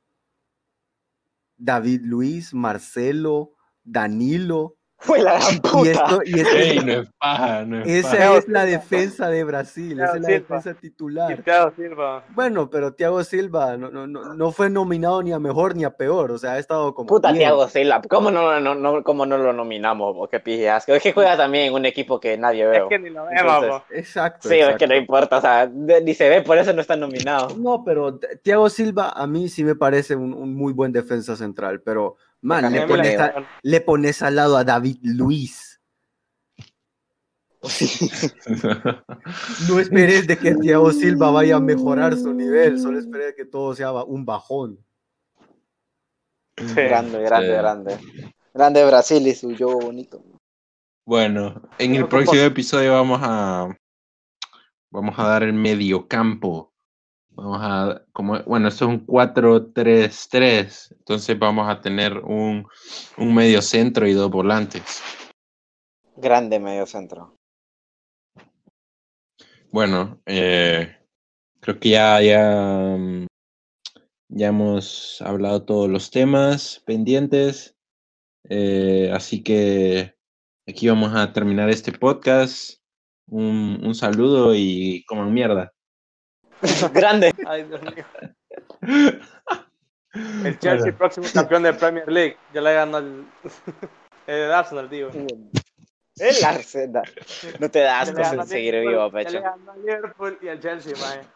David Luis, Marcelo, Danilo. Fue la gran Y puta. esto, y esto- Ey, no es paja, no es paja. esa es la defensa de Brasil, esa es la Silva. defensa titular. Thiago Silva. Bueno, pero Thiago Silva no, no, no, no fue nominado ni a mejor ni a peor, o sea, ha estado como. Puta bien. Thiago Silva, ¿cómo no, no, no, cómo no lo nominamos? O qué pije asco? Es que juega también en un equipo que nadie Es ve. que ni lo vemos. Exacto. Sí, es que no importa, o sea, ni se ve, por eso no está nominado. No, pero Thiago Silva a mí sí me parece un, un muy buen defensa central, pero man, le pones, la- a- le pones al lado a David Luis. No esperes de que Thiago Silva vaya a mejorar su nivel, solo esperes que todo sea un bajón. Sí. Grande, grande, Sí. grande. Grande Brasil y su yo bonito. Bueno, en el próximo episodio vamos a vamos a dar el mediocampo. Vamos a como bueno, esto es un 4-3-3, entonces vamos a tener un un medio centro y dos volantes. Grande medio centro. Bueno, eh, creo que ya, ya, ya hemos hablado todos los temas pendientes. eh, así que aquí vamos a terminar este podcast. Un, un saludo y coman mierda. Grande. Ay, Dios mío. El Chelsea, Bueno, próximo campeón de Premier League. Ya le ganó el, el Arsenal, digo. El Arsenal. No te da Ya asco le ganó al seguir vivo, ya le pecho. ganó al Liverpool y al Chelsea, mae.